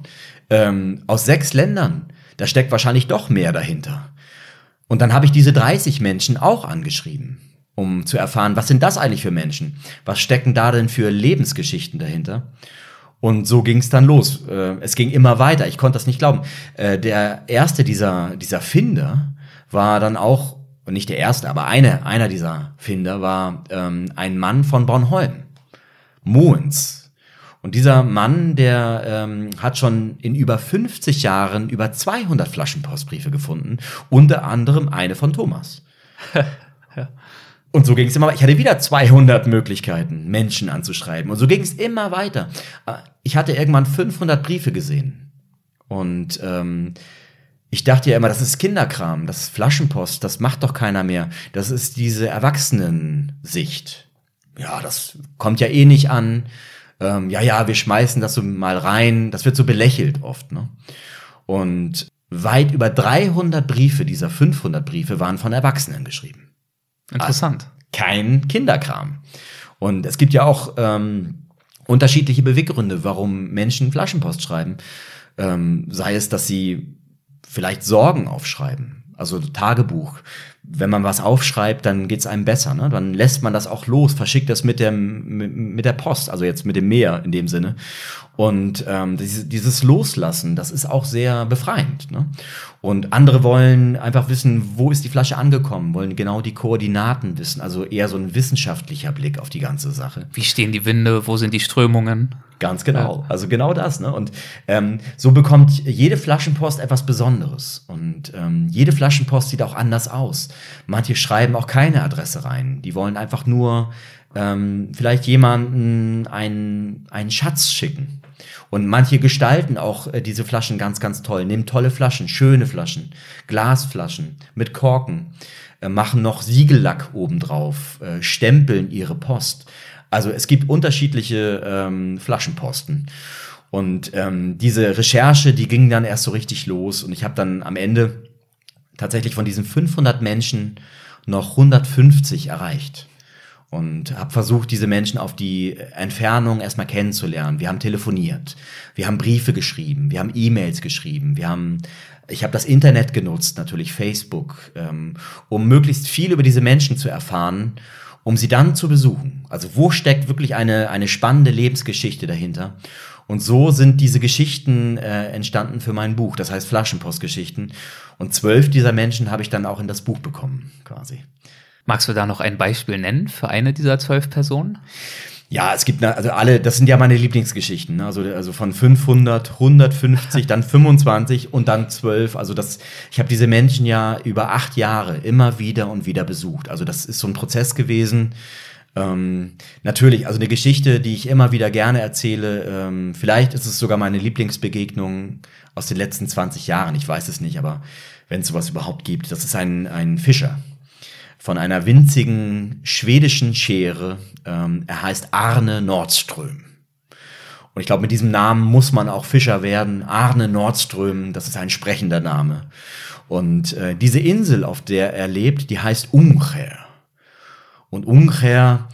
ähm, aus sechs Ländern. Da steckt wahrscheinlich doch mehr dahinter. Und dann habe ich diese 30 Menschen auch angeschrieben, um zu erfahren, was sind das eigentlich für Menschen? Was stecken da denn für Lebensgeschichten dahinter? Und so ging es dann los. Äh, es ging immer weiter. Ich konnte das nicht glauben. Äh, der erste dieser, dieser Finder war dann auch, nicht der erste, aber eine, einer dieser Finder war ähm, ein Mann von Bornholm. Moens. Und dieser Mann, der ähm, hat schon in über 50 Jahren über 200 Flaschenpostbriefe gefunden, unter anderem eine von Thomas. Und so ging es immer weiter. Ich hatte wieder 200 Möglichkeiten, Menschen anzuschreiben. Und so ging es immer weiter. Äh, ich hatte irgendwann 500 Briefe gesehen. Und ähm, ich dachte ja immer, das ist Kinderkram, das ist Flaschenpost, das macht doch keiner mehr. Das ist diese Erwachsenensicht. Ja, das kommt ja eh nicht an. Ähm, ja, ja, wir schmeißen das so mal rein. Das wird so belächelt oft. Ne? Und weit über 300 Briefe dieser 500 Briefe waren von Erwachsenen geschrieben. Interessant. Kein Kinderkram. Und es gibt ja auch ähm, unterschiedliche Beweggründe, warum Menschen Flaschenpost schreiben. Ähm, sei es, dass sie vielleicht Sorgen aufschreiben, also Tagebuch. Wenn man was aufschreibt, dann geht's einem besser. Ne? Dann lässt man das auch los, verschickt das mit, dem, mit, mit der Post, also jetzt mit dem Meer in dem Sinne. Und ähm, dieses, dieses Loslassen, das ist auch sehr befreiend. Ne? Und andere wollen einfach wissen, wo ist die Flasche angekommen, wollen genau die Koordinaten wissen, also eher so ein wissenschaftlicher Blick auf die ganze Sache. Wie stehen die Winde, wo sind die Strömungen? Ganz genau, ja. also genau das. Ne? Und ähm, so bekommt jede Flaschenpost etwas Besonderes. Und ähm, jede Flaschenpost sieht auch anders aus. Manche schreiben auch keine Adresse rein, die wollen einfach nur ähm, vielleicht jemanden einen, einen Schatz schicken und manche gestalten auch äh, diese Flaschen ganz, ganz toll, nehmen tolle Flaschen, schöne Flaschen, Glasflaschen mit Korken, äh, machen noch Siegellack obendrauf, äh, stempeln ihre Post. Also es gibt unterschiedliche ähm, Flaschenposten. Und ähm, diese Recherche, die ging dann erst so richtig los. Und ich habe dann am Ende tatsächlich von diesen 500 Menschen noch 150 erreicht und habe versucht, diese Menschen auf die Entfernung erstmal kennenzulernen. Wir haben telefoniert, wir haben Briefe geschrieben, wir haben E-Mails geschrieben, wir haben, ich habe das Internet genutzt, natürlich Facebook, ähm, um möglichst viel über diese Menschen zu erfahren, um sie dann zu besuchen. Also wo steckt wirklich eine, eine spannende Lebensgeschichte dahinter? Und so sind diese Geschichten äh, entstanden für mein Buch, das heißt Flaschenpostgeschichten. Und zwölf dieser Menschen habe ich dann auch in das Buch bekommen, quasi. Magst du da noch ein Beispiel nennen für eine dieser zwölf Personen? Ja, es gibt also alle, das sind ja meine Lieblingsgeschichten. Ne? Also, also von 500, 150, dann 25 und dann 12. Also das, ich habe diese Menschen ja über acht Jahre immer wieder und wieder besucht. Also das ist so ein Prozess gewesen. Ähm, natürlich, also eine Geschichte, die ich immer wieder gerne erzähle. Ähm, vielleicht ist es sogar meine Lieblingsbegegnung aus den letzten 20 Jahren. Ich weiß es nicht, aber wenn es sowas überhaupt gibt, das ist ein, ein Fischer von einer winzigen schwedischen Schere. Ähm, er heißt Arne Nordström. Und ich glaube, mit diesem Namen muss man auch Fischer werden. Arne Nordström, das ist ein sprechender Name. Und äh, diese Insel, auf der er lebt, die heißt Ungher. Und Ungher,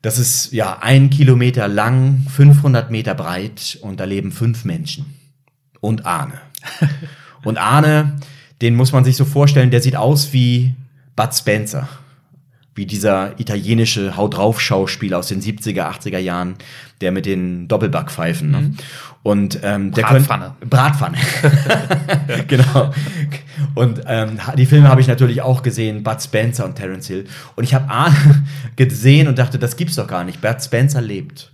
das ist ja ein Kilometer lang, 500 Meter breit und da leben fünf Menschen. Und Arne. Und Arne, den muss man sich so vorstellen, der sieht aus wie Bud Spencer wie dieser italienische Haut drauf Schauspieler aus den 70er, 80er Jahren, der mit den Doppelbackpfeifen. Ne? Mhm. Und ähm, der Bratpfanne. Könnt, Bratpfanne. genau. Und ähm, die Filme habe ich natürlich auch gesehen, Bud Spencer und Terence Hill. Und ich habe Arne gesehen und dachte, das gibt's doch gar nicht. Bud Spencer lebt.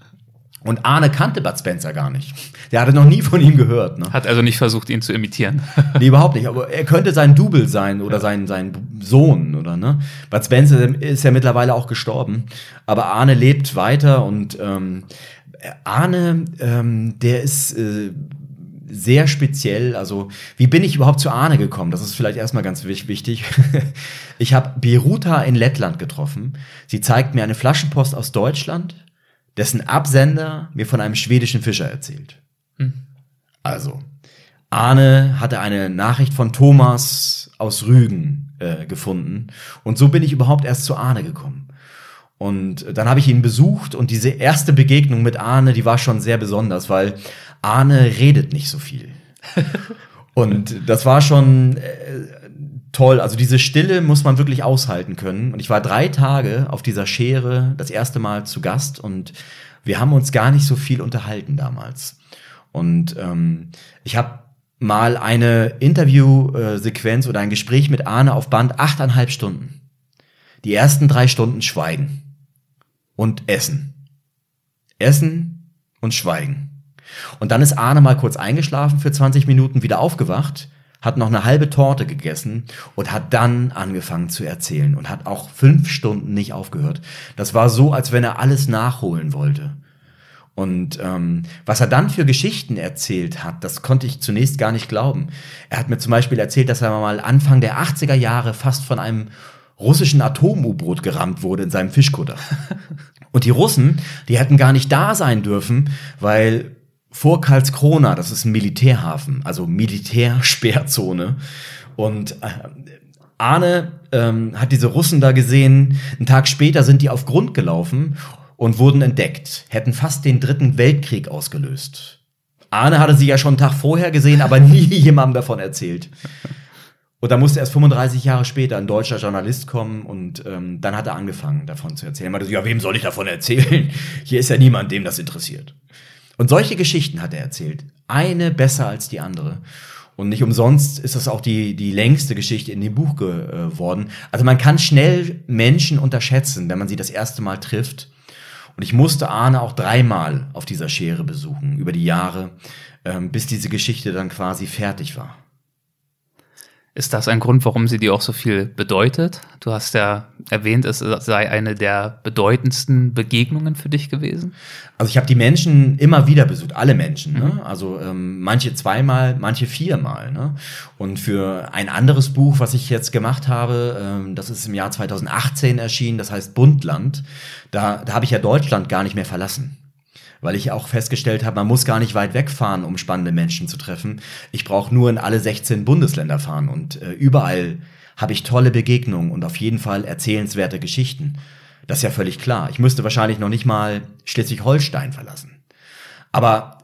Und Arne kannte Bud Spencer gar nicht. Der hatte noch nie von ihm gehört. Ne? Hat also nicht versucht, ihn zu imitieren. nee, überhaupt nicht. Aber er könnte sein Double sein oder sein, sein Sohn, oder ne? Bud Spencer ist ja mittlerweile auch gestorben. Aber Arne lebt weiter und ähm, Arne, ähm, der ist äh, sehr speziell. Also, wie bin ich überhaupt zu Arne gekommen? Das ist vielleicht erstmal ganz wichtig. ich habe Beruta in Lettland getroffen. Sie zeigt mir eine Flaschenpost aus Deutschland dessen Absender mir von einem schwedischen Fischer erzählt. Hm. Also, Arne hatte eine Nachricht von Thomas aus Rügen äh, gefunden. Und so bin ich überhaupt erst zu Arne gekommen. Und dann habe ich ihn besucht und diese erste Begegnung mit Arne, die war schon sehr besonders, weil Arne redet nicht so viel. und das war schon äh, toll. Also diese Stille muss man wirklich aushalten können. Und ich war drei Tage auf dieser Schere das erste Mal zu Gast und wir haben uns gar nicht so viel unterhalten damals. Und ähm, ich habe mal eine Interviewsequenz oder ein Gespräch mit Arne auf Band achteinhalb Stunden. Die ersten drei Stunden Schweigen und Essen. Essen und Schweigen. Und dann ist Arne mal kurz eingeschlafen für 20 Minuten, wieder aufgewacht hat noch eine halbe Torte gegessen und hat dann angefangen zu erzählen und hat auch fünf Stunden nicht aufgehört. Das war so, als wenn er alles nachholen wollte. Und ähm, was er dann für Geschichten erzählt hat, das konnte ich zunächst gar nicht glauben. Er hat mir zum Beispiel erzählt, dass er mal Anfang der 80er Jahre fast von einem russischen Atom-U-Boot gerammt wurde in seinem Fischkutter. Und die Russen, die hätten gar nicht da sein dürfen, weil vor Karlskrona, das ist ein Militärhafen, also Militärsperrzone. Und äh, Arne ähm, hat diese Russen da gesehen. Einen Tag später sind die auf Grund gelaufen und wurden entdeckt, hätten fast den dritten Weltkrieg ausgelöst. Arne hatte sie ja schon einen Tag vorher gesehen, aber nie jemandem davon erzählt. Und da musste erst 35 Jahre später ein deutscher Journalist kommen und ähm, dann hat er angefangen, davon zu erzählen. Er meinte, ja, wem soll ich davon erzählen? Hier ist ja niemand, dem das interessiert. Und solche Geschichten hat er erzählt. Eine besser als die andere. Und nicht umsonst ist das auch die, die längste Geschichte in dem Buch geworden. Also man kann schnell Menschen unterschätzen, wenn man sie das erste Mal trifft. Und ich musste Arne auch dreimal auf dieser Schere besuchen, über die Jahre, ähm, bis diese Geschichte dann quasi fertig war. Ist das ein Grund, warum sie dir auch so viel bedeutet? Du hast ja erwähnt, es sei eine der bedeutendsten Begegnungen für dich gewesen. Also ich habe die Menschen immer wieder besucht, alle Menschen. Ne? Mhm. Also ähm, manche zweimal, manche viermal. Ne? Und für ein anderes Buch, was ich jetzt gemacht habe, ähm, das ist im Jahr 2018 erschienen, das heißt Bundland, da, da habe ich ja Deutschland gar nicht mehr verlassen weil ich auch festgestellt habe, man muss gar nicht weit wegfahren, um spannende Menschen zu treffen. Ich brauche nur in alle 16 Bundesländer fahren und äh, überall habe ich tolle Begegnungen und auf jeden Fall erzählenswerte Geschichten. Das ist ja völlig klar. Ich müsste wahrscheinlich noch nicht mal Schleswig-Holstein verlassen. Aber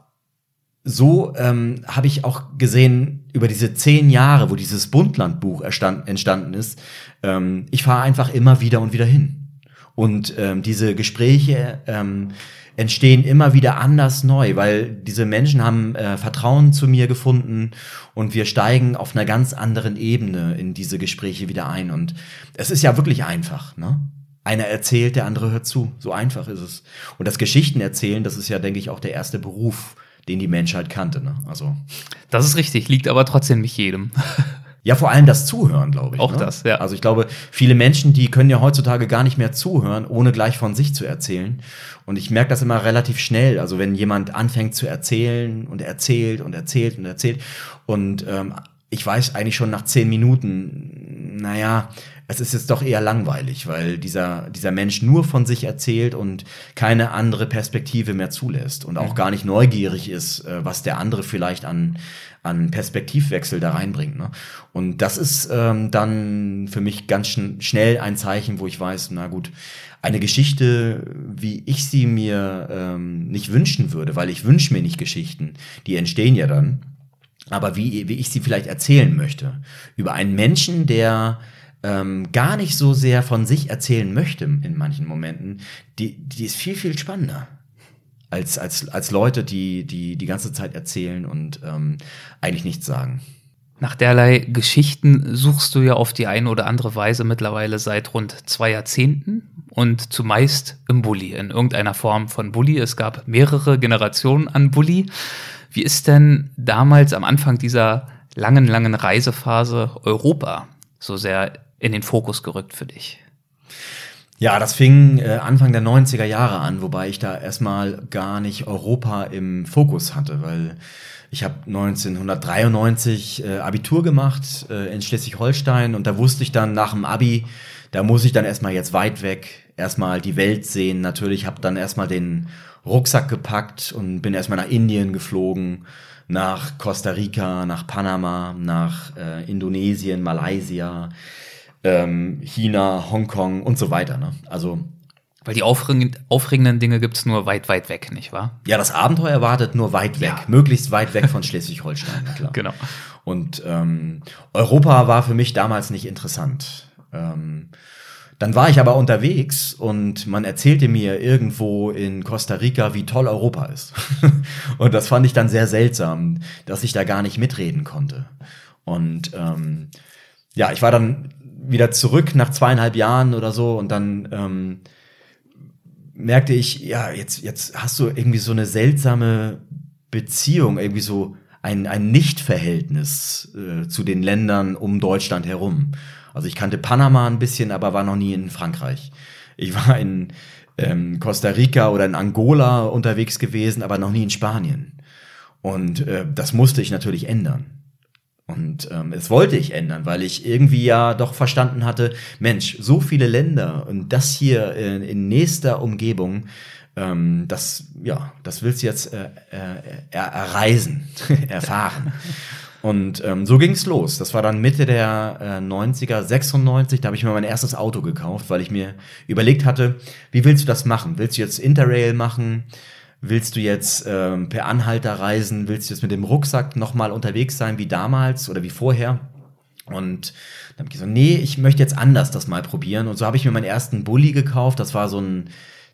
so ähm, habe ich auch gesehen, über diese zehn Jahre, wo dieses Bundlandbuch entstanden ist, ähm, ich fahre einfach immer wieder und wieder hin. Und ähm, diese Gespräche, ähm, entstehen immer wieder anders neu, weil diese Menschen haben äh, Vertrauen zu mir gefunden und wir steigen auf einer ganz anderen Ebene in diese Gespräche wieder ein. Und es ist ja wirklich einfach, ne? Einer erzählt, der andere hört zu. So einfach ist es. Und das Geschichten erzählen, das ist ja, denke ich, auch der erste Beruf, den die Menschheit kannte. Ne? Also. Das ist richtig, liegt aber trotzdem nicht jedem. Ja, vor allem das Zuhören, glaube ich. Auch ne? das, ja. Also ich glaube, viele Menschen, die können ja heutzutage gar nicht mehr zuhören, ohne gleich von sich zu erzählen. Und ich merke das immer relativ schnell. Also wenn jemand anfängt zu erzählen und erzählt und erzählt und erzählt und ähm, ich weiß eigentlich schon nach zehn Minuten, naja, es ist jetzt doch eher langweilig, weil dieser, dieser Mensch nur von sich erzählt und keine andere Perspektive mehr zulässt und auch gar nicht neugierig ist, äh, was der andere vielleicht an, an Perspektivwechsel da reinbringt. Ne? Und das ist ähm, dann für mich ganz schn schnell ein Zeichen, wo ich weiß, na gut, eine Geschichte, wie ich sie mir ähm, nicht wünschen würde, weil ich wünsche mir nicht Geschichten, die entstehen ja dann, aber wie, wie ich sie vielleicht erzählen möchte. Über einen Menschen, der ähm, gar nicht so sehr von sich erzählen möchte in manchen Momenten, die, die ist viel, viel spannender. Als, als, als Leute, die, die die ganze Zeit erzählen und ähm, eigentlich nichts sagen. Nach derlei Geschichten suchst du ja auf die eine oder andere Weise mittlerweile seit rund zwei Jahrzehnten und zumeist im Bulli, in irgendeiner Form von Bulli. Es gab mehrere Generationen an Bulli. Wie ist denn damals am Anfang dieser langen, langen Reisephase Europa so sehr in den Fokus gerückt für dich? Ja, das fing äh, Anfang der 90er Jahre an, wobei ich da erstmal gar nicht Europa im Fokus hatte, weil ich habe 1993 äh, Abitur gemacht äh, in Schleswig-Holstein und da wusste ich dann nach dem Abi, da muss ich dann erstmal jetzt weit weg, erstmal die Welt sehen. Natürlich habe dann erstmal den Rucksack gepackt und bin erstmal nach Indien geflogen, nach Costa Rica, nach Panama, nach äh, Indonesien, Malaysia, ähm, China, Hongkong und so weiter. Ne? Also Weil die aufregend, aufregenden Dinge gibt's nur weit, weit weg, nicht wahr? ja, das Abenteuer wartet nur weit weg, Ja. möglichst weit weg von Schleswig-Holstein, klar. Genau. Und ähm, Europa war für mich damals nicht interessant. Ähm, dann war ich aber unterwegs und man erzählte mir irgendwo in Costa Rica, wie toll Europa ist. und das fand ich dann sehr seltsam, dass ich da gar nicht mitreden konnte. Und ähm, ja, ich war dann wieder zurück nach zweieinhalb Jahren oder so und dann ähm, merkte ich, ja, jetzt, jetzt hast du irgendwie so eine seltsame Beziehung, irgendwie so ein, ein Nicht-Verhältnis äh, zu den Ländern um Deutschland herum. Also ich kannte Panama ein bisschen, aber war noch nie in Frankreich. Ich war in ähm, Costa Rica oder in Angola unterwegs gewesen, aber noch nie in Spanien. Und äh, das musste ich natürlich ändern. Und ähm, es wollte ich ändern, weil ich irgendwie ja doch verstanden hatte, Mensch, so viele Länder und das hier in, in nächster Umgebung, ähm, das, ja, das willst du jetzt äh, äh, er, erreisen, erfahren. Und ähm, so ging's los. Das war dann Mitte der äh, 90er, 96, da habe ich mir mein erstes Auto gekauft, weil ich mir überlegt hatte, wie willst du das machen? Willst du jetzt Interrail machen? Willst du jetzt ähm, per Anhalter reisen? Willst du jetzt mit dem Rucksack nochmal unterwegs sein wie damals oder wie vorher? Und dann habe ich gesagt, nee, ich möchte jetzt anders das mal probieren. Und so habe ich mir meinen ersten Bulli gekauft. Das war so ein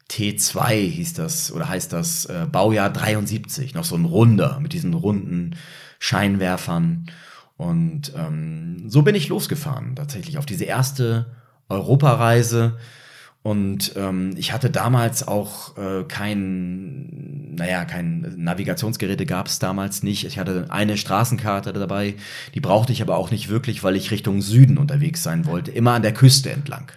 T2 hieß das oder heißt das äh, Baujahr 73. Noch so ein runder mit diesen runden Scheinwerfern. Und ähm, so bin ich losgefahren tatsächlich auf diese erste Europareise. Und ähm, ich hatte damals auch äh, kein, naja, kein Navigationsgeräte gab es damals nicht. Ich hatte eine Straßenkarte dabei, die brauchte ich aber auch nicht wirklich, weil ich Richtung Süden unterwegs sein wollte, immer an der Küste entlang.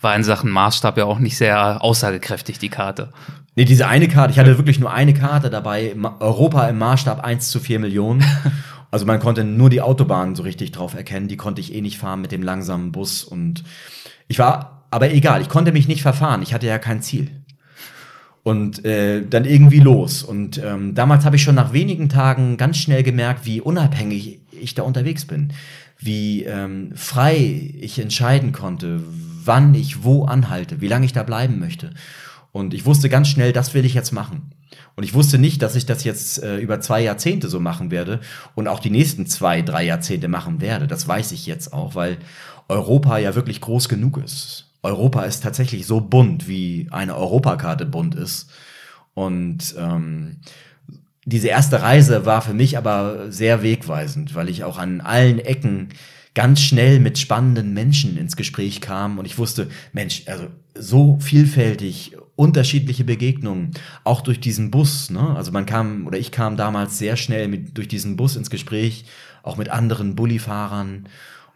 War in Sachen Maßstab ja auch nicht sehr aussagekräftig, die Karte. Nee, diese eine Karte, ich hatte wirklich nur eine Karte dabei, Europa im Maßstab 1 zu 4 Millionen. Also man konnte nur die Autobahn so richtig drauf erkennen, die konnte ich eh nicht fahren mit dem langsamen Bus und ich war, aber egal, ich konnte mich nicht verfahren, ich hatte ja kein Ziel. Und äh, dann irgendwie los. Und ähm, damals habe ich schon nach wenigen Tagen ganz schnell gemerkt, wie unabhängig ich da unterwegs bin. Wie ähm, frei ich entscheiden konnte, wann ich wo anhalte, wie lange ich da bleiben möchte. Und ich wusste ganz schnell, das will ich jetzt machen. Und ich wusste nicht, dass ich das jetzt äh, über zwei Jahrzehnte so machen werde und auch die nächsten zwei, drei Jahrzehnte machen werde. Das weiß ich jetzt auch, weil Europa ja wirklich groß genug ist. Europa ist tatsächlich so bunt, wie eine Europakarte bunt ist. Und ähm, diese erste Reise war für mich aber sehr wegweisend, weil ich auch an allen Ecken ganz schnell mit spannenden Menschen ins Gespräch kam und ich wusste, Mensch, also so vielfältig unterschiedliche Begegnungen, auch durch diesen Bus. Ne? Also man kam oder ich kam damals sehr schnell mit, durch diesen Bus ins Gespräch, auch mit anderen Bullifahrern.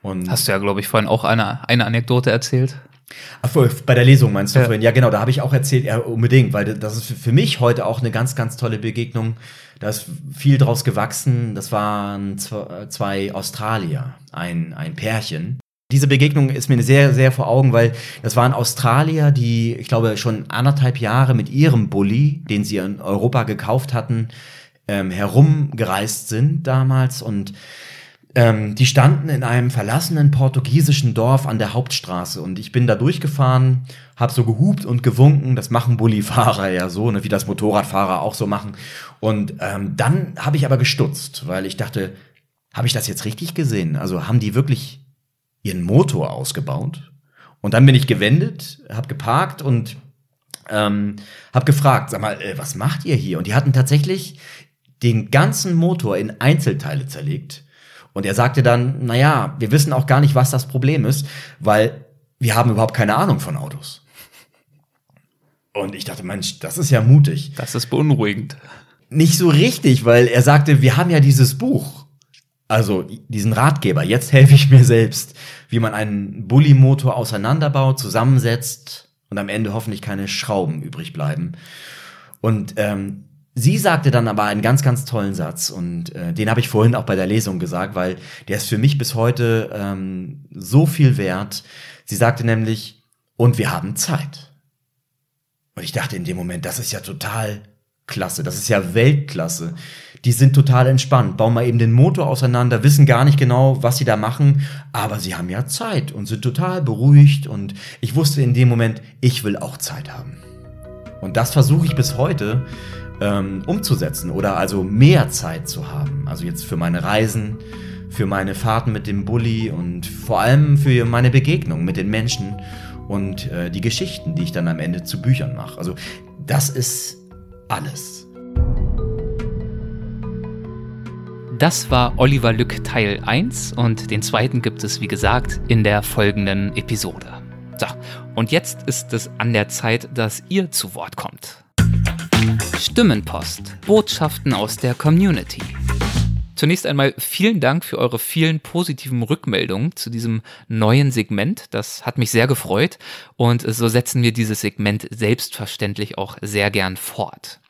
Und Hast du ja, glaube ich, vorhin auch eine, eine Anekdote erzählt. Ach, bei der Lesung meinst du ja. vorhin? Ja, genau, da habe ich auch erzählt, ja, unbedingt, weil das ist für mich heute auch eine ganz, ganz tolle Begegnung. Da ist viel draus gewachsen. Das waren zwei Australier, ein, ein Pärchen. Diese Begegnung ist mir sehr, sehr vor Augen, weil das waren Australier, die, ich glaube, schon anderthalb Jahre mit ihrem Bulli, den sie in Europa gekauft hatten, ähm, herumgereist sind damals und ähm, die standen in einem verlassenen portugiesischen Dorf an der Hauptstraße und ich bin da durchgefahren, habe so gehupt und gewunken. Das machen Bullifahrer ja so, ne, wie das Motorradfahrer auch so machen. Und ähm, dann habe ich aber gestutzt, weil ich dachte, habe ich das jetzt richtig gesehen? Also haben die wirklich ihren Motor ausgebaut? Und dann bin ich gewendet, habe geparkt und ähm, habe gefragt, sag mal, äh, was macht ihr hier? Und die hatten tatsächlich den ganzen Motor in Einzelteile zerlegt und er sagte dann, naja, wir wissen auch gar nicht, was das Problem ist, weil wir haben überhaupt keine Ahnung von Autos. Und ich dachte, Mensch, das ist ja mutig. Das ist beunruhigend. Nicht so richtig, weil er sagte, wir haben ja dieses Buch. Also diesen Ratgeber, jetzt helfe ich mir selbst, wie man einen Bulli-Motor auseinanderbaut, zusammensetzt und am Ende hoffentlich keine Schrauben übrig bleiben. Und ähm, Sie sagte dann aber einen ganz, ganz tollen Satz und äh, den habe ich vorhin auch bei der Lesung gesagt, weil der ist für mich bis heute ähm, so viel wert. Sie sagte nämlich, und wir haben Zeit. Und ich dachte in dem Moment, das ist ja total klasse, das ist ja Weltklasse. Die sind total entspannt, bauen mal eben den Motor auseinander, wissen gar nicht genau, was sie da machen, aber sie haben ja Zeit und sind total beruhigt und ich wusste in dem Moment, ich will auch Zeit haben. Und das versuche ich bis heute ähm, umzusetzen oder also mehr Zeit zu haben. Also jetzt für meine Reisen, für meine Fahrten mit dem Bulli und vor allem für meine Begegnung mit den Menschen und äh, die Geschichten, die ich dann am Ende zu Büchern mache. Also das ist alles. Das war Oliver Lück Teil 1 und den zweiten gibt es, wie gesagt, in der folgenden Episode. So, und jetzt ist es an der Zeit, dass ihr zu Wort kommt. Stimmenpost. Botschaften aus der Community. Zunächst einmal vielen Dank für eure vielen positiven Rückmeldungen zu diesem neuen Segment. Das hat mich sehr gefreut und so setzen wir dieses Segment selbstverständlich auch sehr gern fort.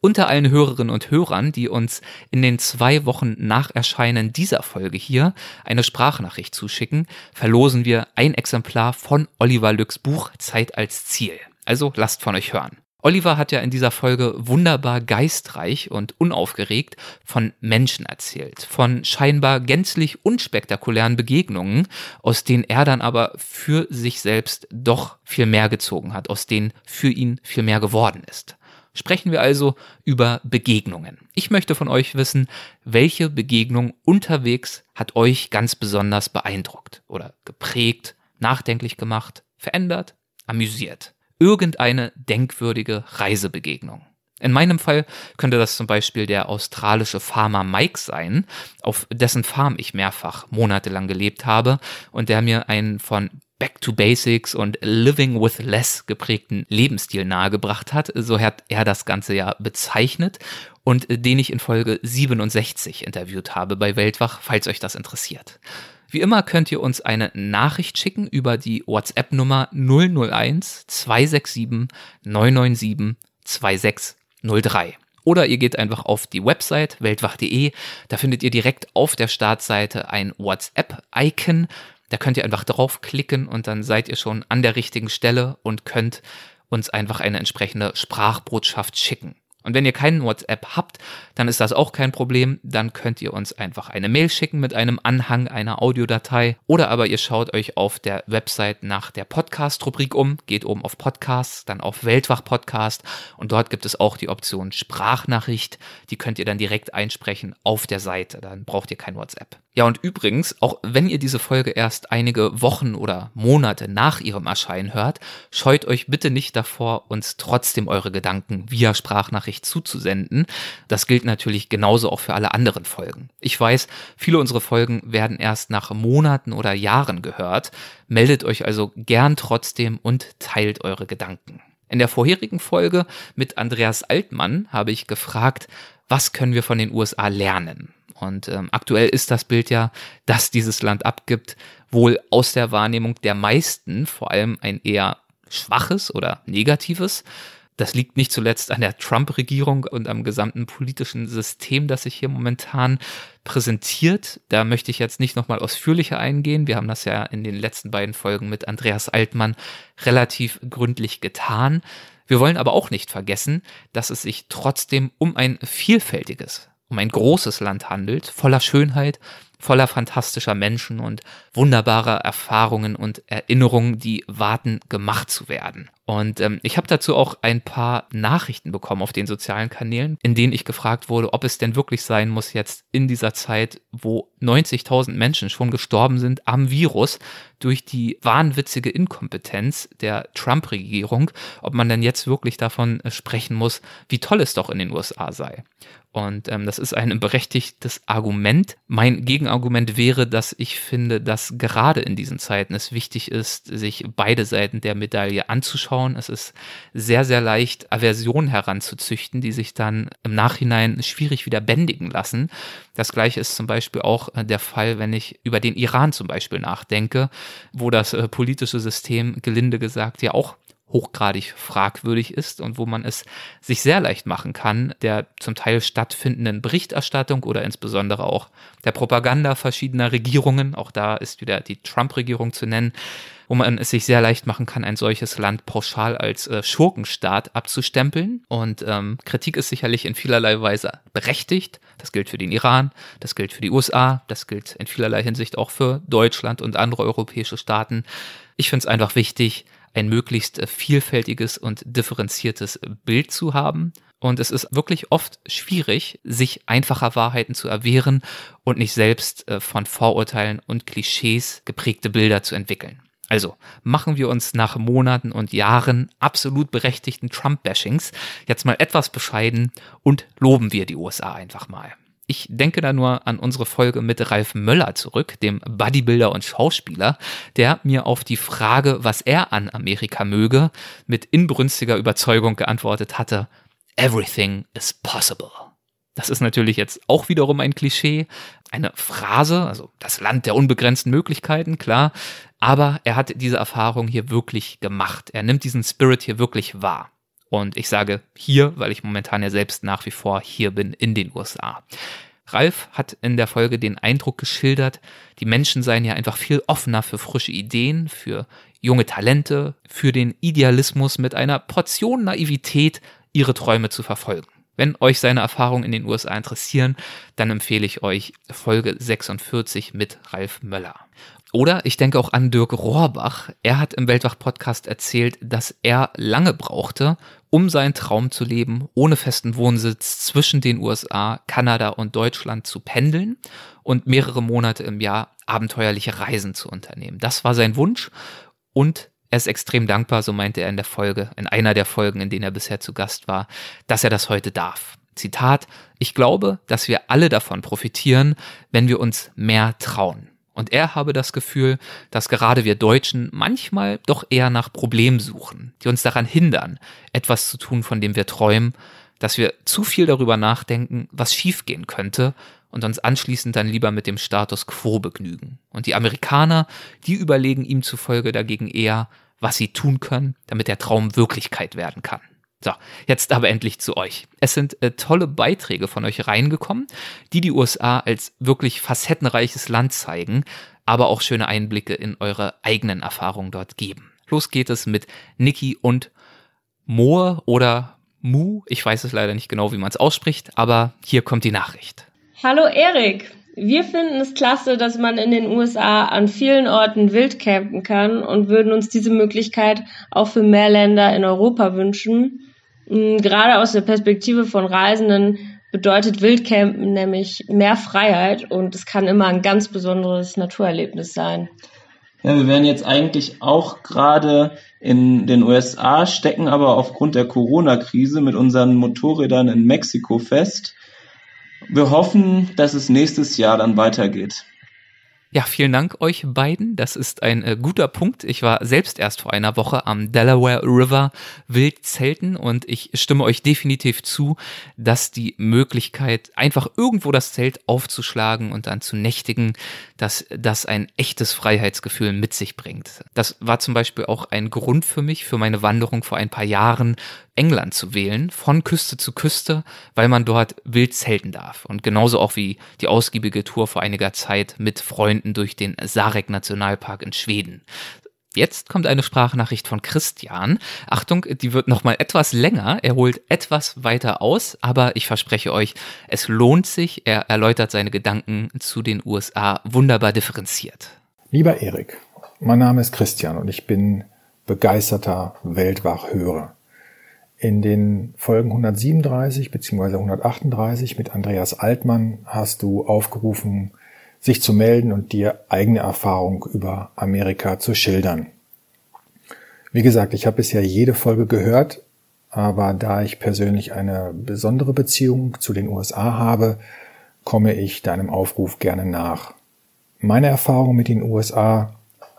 Unter allen Hörerinnen und Hörern, die uns in den zwei Wochen nach Erscheinen dieser Folge hier eine Sprachnachricht zuschicken, verlosen wir ein Exemplar von Oliver Lücks Buch Zeit als Ziel. Also lasst von euch hören. Oliver hat ja in dieser Folge wunderbar geistreich und unaufgeregt von Menschen erzählt, von scheinbar gänzlich unspektakulären Begegnungen, aus denen er dann aber für sich selbst doch viel mehr gezogen hat, aus denen für ihn viel mehr geworden ist. Sprechen wir also über Begegnungen. Ich möchte von euch wissen, welche Begegnung unterwegs hat euch ganz besonders beeindruckt oder geprägt, nachdenklich gemacht, verändert, amüsiert irgendeine denkwürdige Reisebegegnung. In meinem Fall könnte das zum Beispiel der australische Farmer Mike sein, auf dessen Farm ich mehrfach monatelang gelebt habe und der mir einen von Back to Basics und Living with Less geprägten Lebensstil nahegebracht hat. So hat er das Ganze ja bezeichnet und den ich in Folge 67 interviewt habe bei Weltwach, falls euch das interessiert. Wie immer könnt ihr uns eine Nachricht schicken über die WhatsApp-Nummer 001 267 997 2603. Oder ihr geht einfach auf die Website weltwach.de. Da findet ihr direkt auf der Startseite ein WhatsApp-Icon. Da könnt ihr einfach draufklicken und dann seid ihr schon an der richtigen Stelle und könnt uns einfach eine entsprechende Sprachbotschaft schicken. Und wenn ihr keinen WhatsApp habt, dann ist das auch kein Problem. Dann könnt ihr uns einfach eine Mail schicken mit einem Anhang einer Audiodatei. Oder aber ihr schaut euch auf der Website nach der Podcast-Rubrik um, geht oben auf Podcast, dann auf Weltwach-Podcast und dort gibt es auch die Option Sprachnachricht. Die könnt ihr dann direkt einsprechen auf der Seite. Dann braucht ihr kein WhatsApp. Ja, und übrigens, auch wenn ihr diese Folge erst einige Wochen oder Monate nach ihrem Erscheinen hört, scheut euch bitte nicht davor, uns trotzdem eure Gedanken via Sprachnachricht zuzusenden. Das gilt natürlich genauso auch für alle anderen Folgen. Ich weiß, viele unserer Folgen werden erst nach Monaten oder Jahren gehört. Meldet euch also gern trotzdem und teilt eure Gedanken. In der vorherigen Folge mit Andreas Altmann habe ich gefragt, was können wir von den USA lernen? Und ähm, aktuell ist das Bild ja, dass dieses Land abgibt, wohl aus der Wahrnehmung der meisten vor allem ein eher schwaches oder negatives. Das liegt nicht zuletzt an der Trump-Regierung und am gesamten politischen System, das sich hier momentan präsentiert. Da möchte ich jetzt nicht nochmal ausführlicher eingehen. Wir haben das ja in den letzten beiden Folgen mit Andreas Altmann relativ gründlich getan. Wir wollen aber auch nicht vergessen, dass es sich trotzdem um ein vielfältiges, um ein großes Land handelt, voller Schönheit, voller fantastischer Menschen und wunderbarer Erfahrungen und Erinnerungen, die warten, gemacht zu werden. Und ähm, ich habe dazu auch ein paar Nachrichten bekommen auf den sozialen Kanälen, in denen ich gefragt wurde, ob es denn wirklich sein muss, jetzt in dieser Zeit, wo 90.000 Menschen schon gestorben sind am Virus durch die wahnwitzige Inkompetenz der Trump-Regierung, ob man denn jetzt wirklich davon sprechen muss, wie toll es doch in den USA sei. Und ähm, das ist ein berechtigtes Argument. Mein Gegenargument wäre, dass ich finde, dass gerade in diesen Zeiten es wichtig ist, sich beide Seiten der Medaille anzuschauen. Es ist sehr, sehr leicht, Aversionen heranzuzüchten, die sich dann im Nachhinein schwierig wieder bändigen lassen. Das gleiche ist zum Beispiel auch äh, der Fall, wenn ich über den Iran zum Beispiel nachdenke, wo das äh, politische System gelinde gesagt ja auch hochgradig fragwürdig ist und wo man es sich sehr leicht machen kann, der zum Teil stattfindenden Berichterstattung oder insbesondere auch der Propaganda verschiedener Regierungen, auch da ist wieder die Trump-Regierung zu nennen, wo man es sich sehr leicht machen kann, ein solches Land pauschal als äh, Schurkenstaat abzustempeln. Und ähm, Kritik ist sicherlich in vielerlei Weise berechtigt. Das gilt für den Iran, das gilt für die USA, das gilt in vielerlei Hinsicht auch für Deutschland und andere europäische Staaten. Ich finde es einfach wichtig, ein möglichst äh, vielfältiges und differenziertes Bild zu haben. Und es ist wirklich oft schwierig, sich einfacher Wahrheiten zu erwehren und nicht selbst äh, von Vorurteilen und Klischees geprägte Bilder zu entwickeln. Also machen wir uns nach Monaten und Jahren absolut berechtigten Trump-Bashings jetzt mal etwas bescheiden und loben wir die USA einfach mal. Ich denke da nur an unsere Folge mit Ralf Möller zurück, dem Bodybuilder und Schauspieler, der mir auf die Frage, was er an Amerika möge, mit inbrünstiger Überzeugung geantwortet hatte, Everything is possible. Das ist natürlich jetzt auch wiederum ein Klischee, eine Phrase, also das Land der unbegrenzten Möglichkeiten, klar, aber er hat diese Erfahrung hier wirklich gemacht. Er nimmt diesen Spirit hier wirklich wahr. Und ich sage hier, weil ich momentan ja selbst nach wie vor hier bin in den USA. Ralf hat in der Folge den Eindruck geschildert, die Menschen seien ja einfach viel offener für frische Ideen, für junge Talente, für den Idealismus mit einer Portion Naivität, ihre Träume zu verfolgen. Wenn euch seine Erfahrungen in den USA interessieren, dann empfehle ich euch Folge 46 mit Ralf Möller. Oder ich denke auch an Dirk Rohrbach. Er hat im Weltwach-Podcast erzählt, dass er lange brauchte, um seinen Traum zu leben, ohne festen Wohnsitz zwischen den USA, Kanada und Deutschland zu pendeln und mehrere Monate im Jahr abenteuerliche Reisen zu unternehmen. Das war sein Wunsch und er ist extrem dankbar, so meinte er in der Folge, in einer der Folgen, in denen er bisher zu Gast war, dass er das heute darf. Zitat, ich glaube, dass wir alle davon profitieren, wenn wir uns mehr trauen. Und er habe das Gefühl, dass gerade wir Deutschen manchmal doch eher nach Problemen suchen, die uns daran hindern, etwas zu tun, von dem wir träumen, dass wir zu viel darüber nachdenken, was schiefgehen könnte und uns anschließend dann lieber mit dem Status quo begnügen. Und die Amerikaner, die überlegen ihm zufolge dagegen eher, was sie tun können, damit der Traum Wirklichkeit werden kann. So, jetzt aber endlich zu euch. Es sind äh, tolle Beiträge von euch reingekommen, die die USA als wirklich facettenreiches Land zeigen, aber auch schöne Einblicke in eure eigenen Erfahrungen dort geben. Los geht es mit Niki und Moore oder Mu. Ich weiß es leider nicht genau, wie man es ausspricht, aber hier kommt die Nachricht. Hallo Erik. Wir finden es klasse, dass man in den USA an vielen Orten wild campen kann und würden uns diese Möglichkeit auch für mehr Länder in Europa wünschen. Mm, gerade aus der Perspektive von Reisenden bedeutet Wildcampen nämlich mehr Freiheit und es kann immer ein ganz besonderes Naturerlebnis sein. Ja, wir wären jetzt eigentlich auch gerade in den USA, stecken aber aufgrund der Corona-Krise mit unseren Motorrädern in Mexiko fest. Wir hoffen, dass es nächstes Jahr dann weitergeht. Ja, vielen Dank euch beiden. Das ist ein äh, guter Punkt. Ich war selbst erst vor einer Woche am Delaware River wild zelten und ich stimme euch definitiv zu, dass die Möglichkeit, einfach irgendwo das Zelt aufzuschlagen und dann zu nächtigen, dass das ein echtes Freiheitsgefühl mit sich bringt. Das war zum Beispiel auch ein Grund für mich, für meine Wanderung vor ein paar Jahren England zu wählen, von Küste zu Küste, weil man dort wild zelten darf. Und genauso auch wie die ausgiebige Tour vor einiger Zeit mit Freunden durch den Sarek Nationalpark in Schweden. Jetzt kommt eine Sprachnachricht von Christian. Achtung, die wird nochmal etwas länger. Er holt etwas weiter aus, aber ich verspreche euch, es lohnt sich. Er erläutert seine Gedanken zu den USA wunderbar differenziert. Lieber Erik, mein Name ist Christian und ich bin begeisterter Weltwachhörer in den Folgen 137 bzw. 138 mit Andreas Altmann hast du aufgerufen, sich zu melden und dir eigene Erfahrung über Amerika zu schildern. Wie gesagt, ich habe bisher jede Folge gehört, aber da ich persönlich eine besondere Beziehung zu den USA habe, komme ich deinem Aufruf gerne nach. Meine Erfahrung mit den USA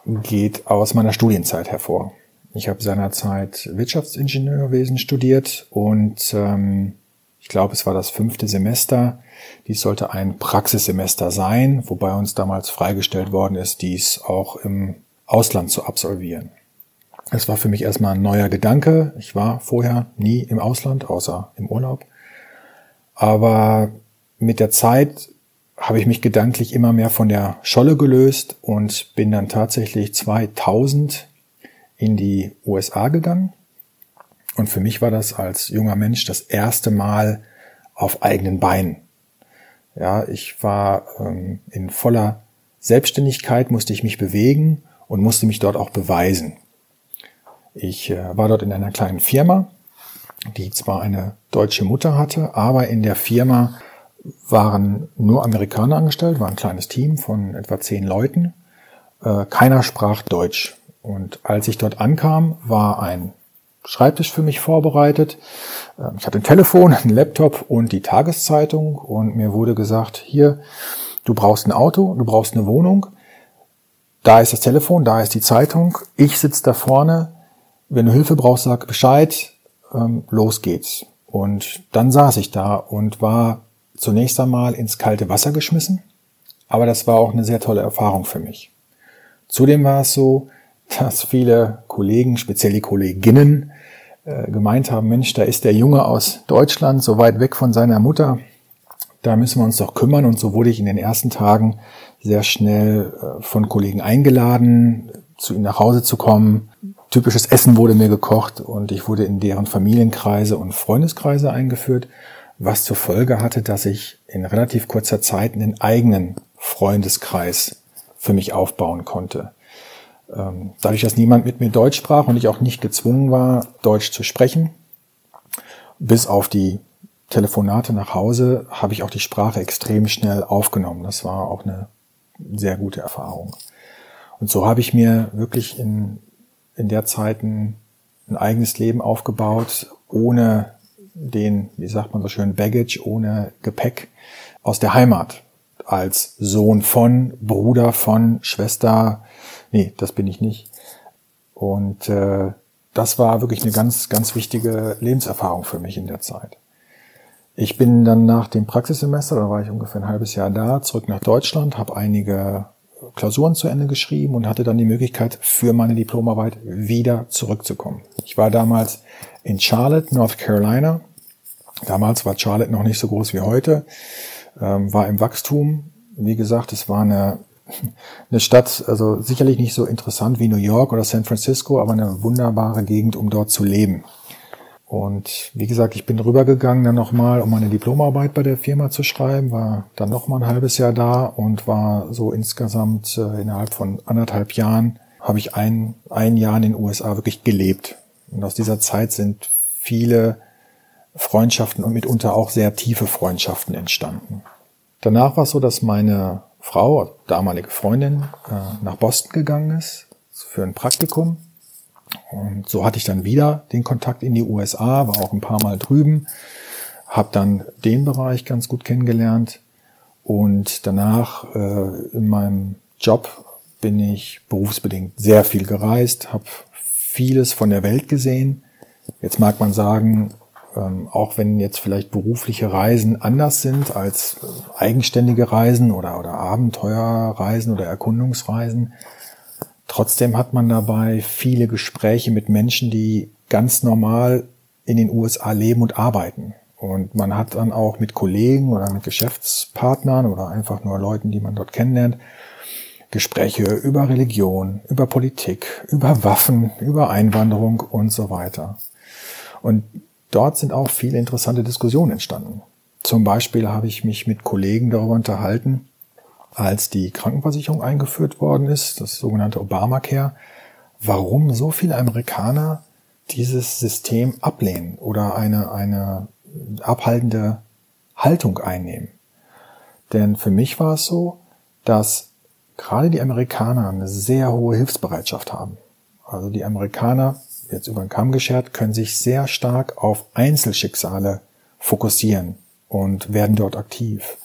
geht aus meiner Studienzeit hervor. Ich habe seinerzeit Wirtschaftsingenieurwesen studiert und ähm, ich glaube, es war das fünfte Semester. Dies sollte ein Praxissemester sein, wobei uns damals freigestellt worden ist, dies auch im Ausland zu absolvieren. Es war für mich erstmal ein neuer Gedanke. Ich war vorher nie im Ausland, außer im Urlaub. Aber mit der Zeit habe ich mich gedanklich immer mehr von der Scholle gelöst und bin dann tatsächlich 2000 in die USA gegangen. Und für mich war das als junger Mensch das erste Mal auf eigenen Beinen. Ja, ich war ähm, in voller Selbstständigkeit, musste ich mich bewegen und musste mich dort auch beweisen. Ich äh, war dort in einer kleinen Firma, die zwar eine deutsche Mutter hatte, aber in der Firma waren nur Amerikaner angestellt, war ein kleines Team von etwa zehn Leuten. Äh, keiner sprach Deutsch. Und als ich dort ankam, war ein Schreibtisch für mich vorbereitet. Ähm, ich hatte ein Telefon, ein Laptop und die Tageszeitung und mir wurde gesagt, hier, du brauchst ein Auto, du brauchst eine Wohnung. Da ist das Telefon, da ist die Zeitung. Ich sitze da vorne. Wenn du Hilfe brauchst, sag Bescheid. Ähm, los geht's. Und dann saß ich da und war zunächst einmal ins kalte Wasser geschmissen. Aber das war auch eine sehr tolle Erfahrung für mich. Zudem war es so, dass viele Kollegen, speziell die Kolleginnen, äh, gemeint haben, Mensch, da ist der Junge aus Deutschland so weit weg von seiner Mutter, da müssen wir uns doch kümmern. Und so wurde ich in den ersten Tagen sehr schnell äh, von Kollegen eingeladen, zu ihnen nach Hause zu kommen. Typisches Essen wurde mir gekocht und ich wurde in deren Familienkreise und Freundeskreise eingeführt, was zur Folge hatte, dass ich in relativ kurzer Zeit einen eigenen Freundeskreis für mich aufbauen konnte. Ähm, dadurch, dass niemand mit mir Deutsch sprach und ich auch nicht gezwungen war, Deutsch zu sprechen, bis auf die Telefonate nach Hause, habe ich auch die Sprache extrem schnell aufgenommen. Das war auch eine sehr gute Erfahrung. Und so habe ich mir wirklich in, in der Zeit ein, ein eigenes Leben aufgebaut, ohne den, wie sagt man so schön, Baggage, ohne Gepäck aus der Heimat. Als Sohn von, Bruder von, Schwester, nee, das bin ich nicht. Und äh, das war wirklich eine ganz, ganz wichtige Lebenserfahrung für mich in der Zeit. Ich bin dann nach dem Praxissemester, da war ich ungefähr ein halbes Jahr da, zurück nach Deutschland, habe einige Klausuren zu Ende geschrieben und hatte dann die Möglichkeit, für meine Diplomarbeit wieder zurückzukommen. Ich war damals in Charlotte, North Carolina. Damals war Charlotte noch nicht so groß wie heute, ähm, war im Wachstum. Wie gesagt, es war eine eine Stadt, also sicherlich nicht so interessant wie New York oder San Francisco, aber eine wunderbare Gegend, um dort zu leben. Und wie gesagt, ich bin rübergegangen dann nochmal, um meine Diplomarbeit bei der Firma zu schreiben, war dann nochmal ein halbes Jahr da und war so insgesamt äh, innerhalb von anderthalb Jahren habe ich ein, ein Jahr in den USA wirklich gelebt. Und aus dieser Zeit sind viele Freundschaften und mitunter auch sehr tiefe Freundschaften entstanden. Danach war es so, dass meine Frau, damalige Freundin, äh, nach Boston gegangen ist für ein Praktikum. Und so hatte ich dann wieder den Kontakt in die USA, war auch ein paar Mal drüben, habe dann den Bereich ganz gut kennengelernt und danach äh, in meinem Job bin ich berufsbedingt sehr viel gereist, habe vieles von der Welt gesehen. Jetzt mag man sagen, ähm, auch wenn jetzt vielleicht berufliche Reisen anders sind als eigenständige Reisen oder, oder Abenteuerreisen oder Erkundungsreisen, trotzdem hat man dabei viele Gespräche mit Menschen, die ganz normal in den USA leben und arbeiten. Und man hat dann auch mit Kollegen oder mit Geschäftspartnern oder einfach nur Leuten, die man dort kennenlernt, Gespräche über Religion, über Politik, über Waffen, über Einwanderung und so weiter. Und dort sind auch viele interessante Diskussionen entstanden. Zum Beispiel habe ich mich mit Kollegen darüber unterhalten, als die Krankenversicherung eingeführt worden ist, das sogenannte Obamacare, warum so viele Amerikaner dieses System ablehnen oder eine, eine abhaltende Haltung einnehmen. Denn für mich war es so, dass gerade die Amerikaner eine sehr hohe Hilfsbereitschaft haben. Also die Amerikaner, jetzt über den Kamm geschert, können sich sehr stark auf Einzelschicksale fokussieren und werden dort aktiv.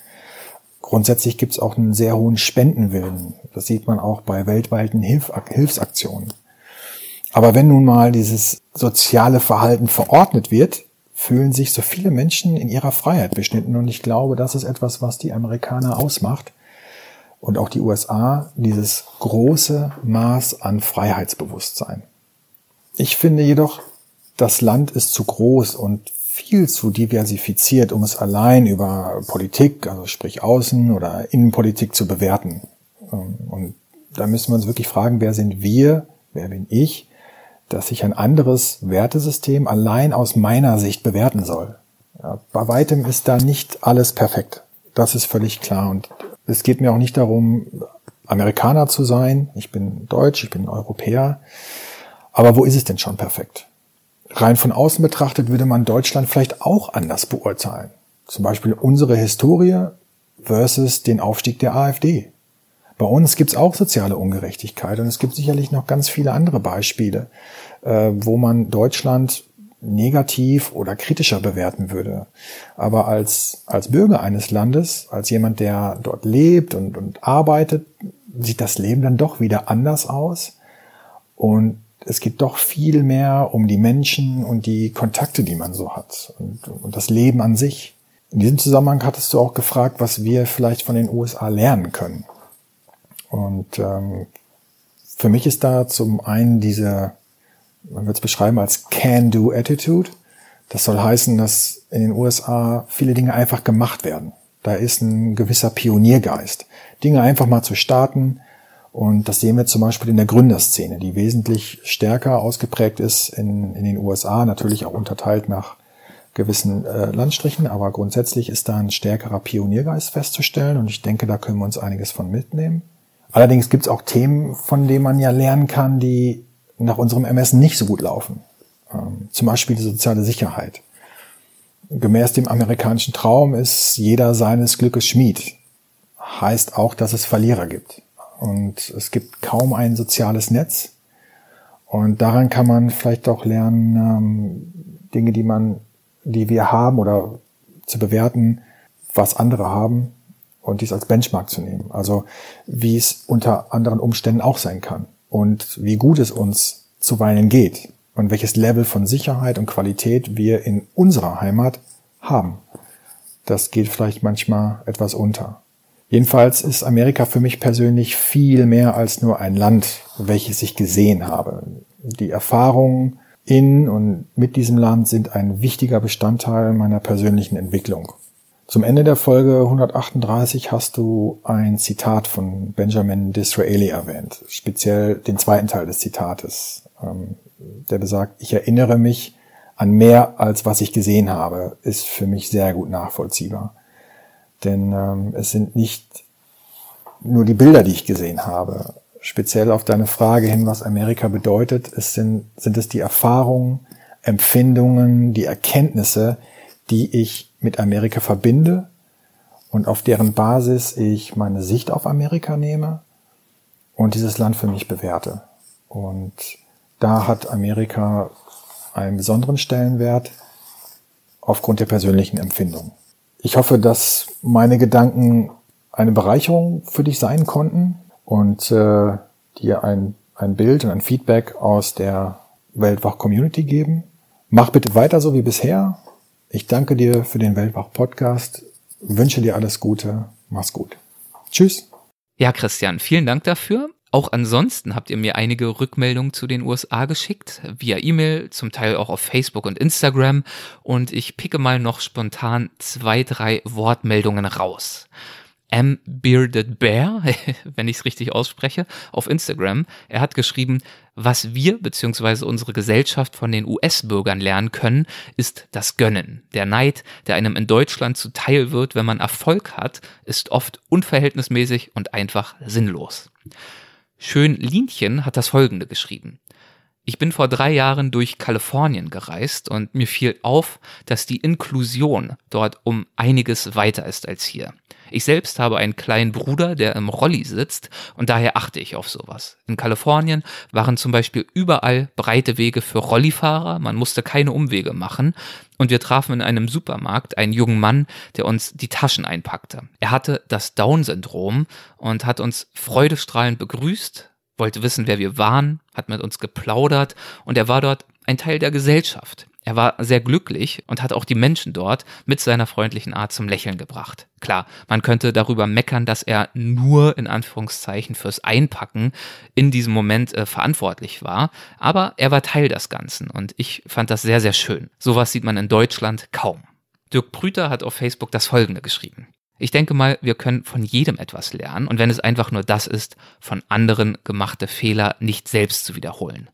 Grundsätzlich gibt es auch einen sehr hohen Spendenwillen. Das sieht man auch bei weltweiten Hilf Hilfsaktionen. Aber wenn nun mal dieses soziale Verhalten verordnet wird, fühlen sich so viele Menschen in ihrer Freiheit beschnitten. Und ich glaube, das ist etwas, was die Amerikaner ausmacht und auch die USA, dieses große Maß an Freiheitsbewusstsein. Ich finde jedoch, das Land ist zu groß und viel zu diversifiziert, um es allein über Politik, also sprich Außen- oder Innenpolitik zu bewerten. Und da müssen wir uns wirklich fragen, wer sind wir, wer bin ich, dass ich ein anderes Wertesystem allein aus meiner Sicht bewerten soll. Bei weitem ist da nicht alles perfekt. Das ist völlig klar. Und es geht mir auch nicht darum, Amerikaner zu sein. Ich bin Deutsch, ich bin Europäer. Aber wo ist es denn schon perfekt? Rein von außen betrachtet würde man Deutschland vielleicht auch anders beurteilen. Zum Beispiel unsere Historie versus den Aufstieg der AfD. Bei uns gibt es auch soziale Ungerechtigkeit und es gibt sicherlich noch ganz viele andere Beispiele, äh, wo man Deutschland negativ oder kritischer bewerten würde. Aber als, als Bürger eines Landes, als jemand, der dort lebt und, und arbeitet, sieht das Leben dann doch wieder anders aus. Und es geht doch viel mehr um die Menschen und die Kontakte, die man so hat und, und das Leben an sich. In diesem Zusammenhang hattest du auch gefragt, was wir vielleicht von den USA lernen können. Und ähm, für mich ist da zum einen diese, man wird es beschreiben als Can-Do-Attitude. Das soll heißen, dass in den USA viele Dinge einfach gemacht werden. Da ist ein gewisser Pioniergeist. Dinge einfach mal zu starten. Und das sehen wir zum Beispiel in der Gründerszene, die wesentlich stärker ausgeprägt ist in, in den USA, natürlich auch unterteilt nach gewissen äh, Landstrichen, aber grundsätzlich ist da ein stärkerer Pioniergeist festzustellen und ich denke, da können wir uns einiges von mitnehmen. Allerdings gibt es auch Themen, von denen man ja lernen kann, die nach unserem Ermessen nicht so gut laufen. Ähm, zum Beispiel die soziale Sicherheit. Gemäß dem amerikanischen Traum ist jeder seines Glückes Schmied. Heißt auch, dass es Verlierer gibt. Und es gibt kaum ein soziales Netz. Und daran kann man vielleicht auch lernen, ähm, Dinge, die man, die wir haben oder zu bewerten, was andere haben, und dies als Benchmark zu nehmen. Also wie es unter anderen Umständen auch sein kann und wie gut es uns zuweilen geht und welches Level von Sicherheit und Qualität wir in unserer Heimat haben. Das geht vielleicht manchmal etwas unter. Jedenfalls ist Amerika für mich persönlich viel mehr als nur ein Land, welches ich gesehen habe. Die Erfahrungen in und mit diesem Land sind ein wichtiger Bestandteil meiner persönlichen Entwicklung. Zum Ende der Folge 138 hast du ein Zitat von Benjamin Disraeli erwähnt, speziell den zweiten Teil des Zitates, ähm, der besagt, ich erinnere mich an mehr als was ich gesehen habe, ist für mich sehr gut nachvollziehbar. Denn ähm, es sind nicht nur die Bilder, die ich gesehen habe. Speziell auf deine Frage hin, was Amerika bedeutet, es sind, sind es die Erfahrungen, Empfindungen, die Erkenntnisse, die ich mit Amerika verbinde und auf deren Basis ich meine Sicht auf Amerika nehme und dieses Land für mich bewerte. Und da hat Amerika einen besonderen Stellenwert aufgrund der persönlichen Empfindung. Ich hoffe, dass meine Gedanken eine Bereicherung für dich sein konnten und äh, dir ein, ein Bild und ein Feedback aus der Weltwach-Community geben. Mach bitte weiter so wie bisher. Ich danke dir für den Weltwach-Podcast, wünsche dir alles Gute, mach's gut. Tschüss. Ja, Christian, vielen Dank dafür. Auch ansonsten habt ihr mir einige Rückmeldungen zu den USA geschickt, via E-Mail, zum Teil auch auf Facebook und Instagram. Und ich picke mal noch spontan zwei, drei Wortmeldungen raus. M. Bearded Bear, wenn ich es richtig ausspreche, auf Instagram. Er hat geschrieben, was wir bzw. unsere Gesellschaft von den US-Bürgern lernen können, ist das Gönnen. Der Neid, der einem in Deutschland zuteil wird, wenn man Erfolg hat, ist oft unverhältnismäßig und einfach sinnlos. Schön Linchen hat das folgende geschrieben. Ich bin vor drei Jahren durch Kalifornien gereist und mir fiel auf, dass die Inklusion dort um einiges weiter ist als hier. Ich selbst habe einen kleinen Bruder, der im Rolli sitzt und daher achte ich auf sowas. In Kalifornien waren zum Beispiel überall breite Wege für Rollifahrer, man musste keine Umwege machen und wir trafen in einem Supermarkt einen jungen Mann, der uns die Taschen einpackte. Er hatte das Down-Syndrom und hat uns freudestrahlend begrüßt, wollte wissen, wer wir waren, hat mit uns geplaudert und er war dort ein Teil der Gesellschaft. Er war sehr glücklich und hat auch die Menschen dort mit seiner freundlichen Art zum Lächeln gebracht. Klar, man könnte darüber meckern, dass er nur in Anführungszeichen fürs Einpacken in diesem Moment äh, verantwortlich war, aber er war Teil des Ganzen und ich fand das sehr, sehr schön. Sowas sieht man in Deutschland kaum. Dirk Brüter hat auf Facebook das folgende geschrieben. Ich denke mal, wir können von jedem etwas lernen und wenn es einfach nur das ist, von anderen gemachte Fehler nicht selbst zu wiederholen.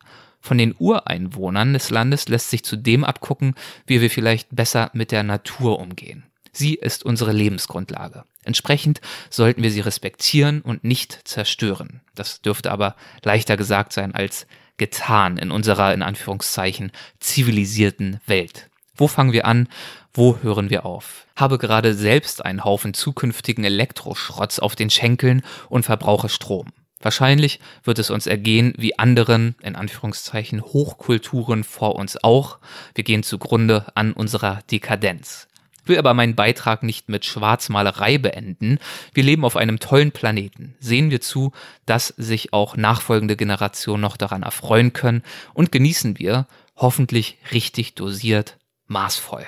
Von den Ureinwohnern des Landes lässt sich zudem abgucken, wie wir vielleicht besser mit der Natur umgehen. Sie ist unsere Lebensgrundlage. Entsprechend sollten wir sie respektieren und nicht zerstören. Das dürfte aber leichter gesagt sein als getan in unserer, in Anführungszeichen, zivilisierten Welt. Wo fangen wir an? Wo hören wir auf? Habe gerade selbst einen Haufen zukünftigen Elektroschrotts auf den Schenkeln und verbrauche Strom. Wahrscheinlich wird es uns ergehen wie anderen, in Anführungszeichen, Hochkulturen vor uns auch. Wir gehen zugrunde an unserer Dekadenz. Ich will aber meinen Beitrag nicht mit Schwarzmalerei beenden. Wir leben auf einem tollen Planeten. Sehen wir zu, dass sich auch nachfolgende Generationen noch daran erfreuen können und genießen wir, hoffentlich richtig dosiert, maßvoll.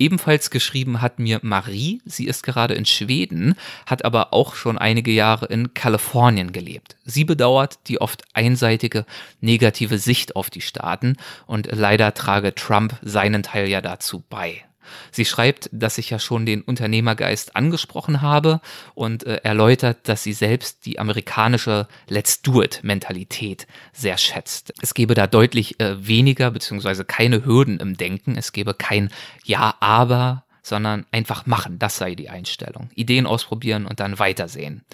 Ebenfalls geschrieben hat mir Marie, sie ist gerade in Schweden, hat aber auch schon einige Jahre in Kalifornien gelebt. Sie bedauert die oft einseitige negative Sicht auf die Staaten und leider trage Trump seinen Teil ja dazu bei. Sie schreibt, dass ich ja schon den Unternehmergeist angesprochen habe und äh, erläutert, dass sie selbst die amerikanische Let's Do It Mentalität sehr schätzt. Es gebe da deutlich äh, weniger beziehungsweise keine Hürden im Denken. Es gebe kein Ja, aber, sondern einfach machen. Das sei die Einstellung. Ideen ausprobieren und dann weitersehen.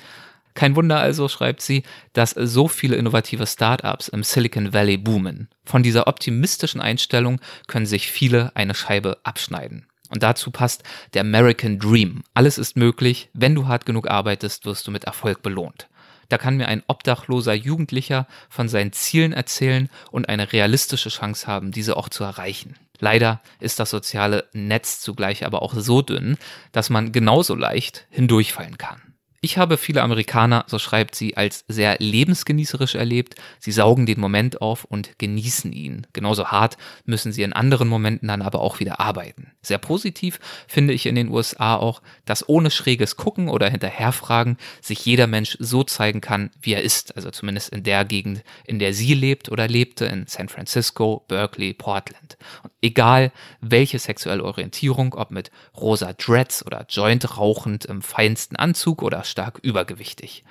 Kein Wunder also, schreibt sie, dass so viele innovative Startups im Silicon Valley boomen. Von dieser optimistischen Einstellung können sich viele eine Scheibe abschneiden. Und dazu passt der American Dream. Alles ist möglich, wenn du hart genug arbeitest, wirst du mit Erfolg belohnt. Da kann mir ein obdachloser Jugendlicher von seinen Zielen erzählen und eine realistische Chance haben, diese auch zu erreichen. Leider ist das soziale Netz zugleich aber auch so dünn, dass man genauso leicht hindurchfallen kann. Ich habe viele Amerikaner, so schreibt sie, als sehr lebensgenießerisch erlebt. Sie saugen den Moment auf und genießen ihn. Genauso hart müssen sie in anderen Momenten dann aber auch wieder arbeiten. Sehr positiv finde ich in den USA auch, dass ohne schräges Gucken oder Hinterherfragen sich jeder Mensch so zeigen kann, wie er ist. Also zumindest in der Gegend, in der sie lebt oder lebte, in San Francisco, Berkeley, Portland. Und egal welche sexuelle Orientierung, ob mit rosa Dreads oder Joint rauchend im feinsten Anzug oder stark übergewichtig.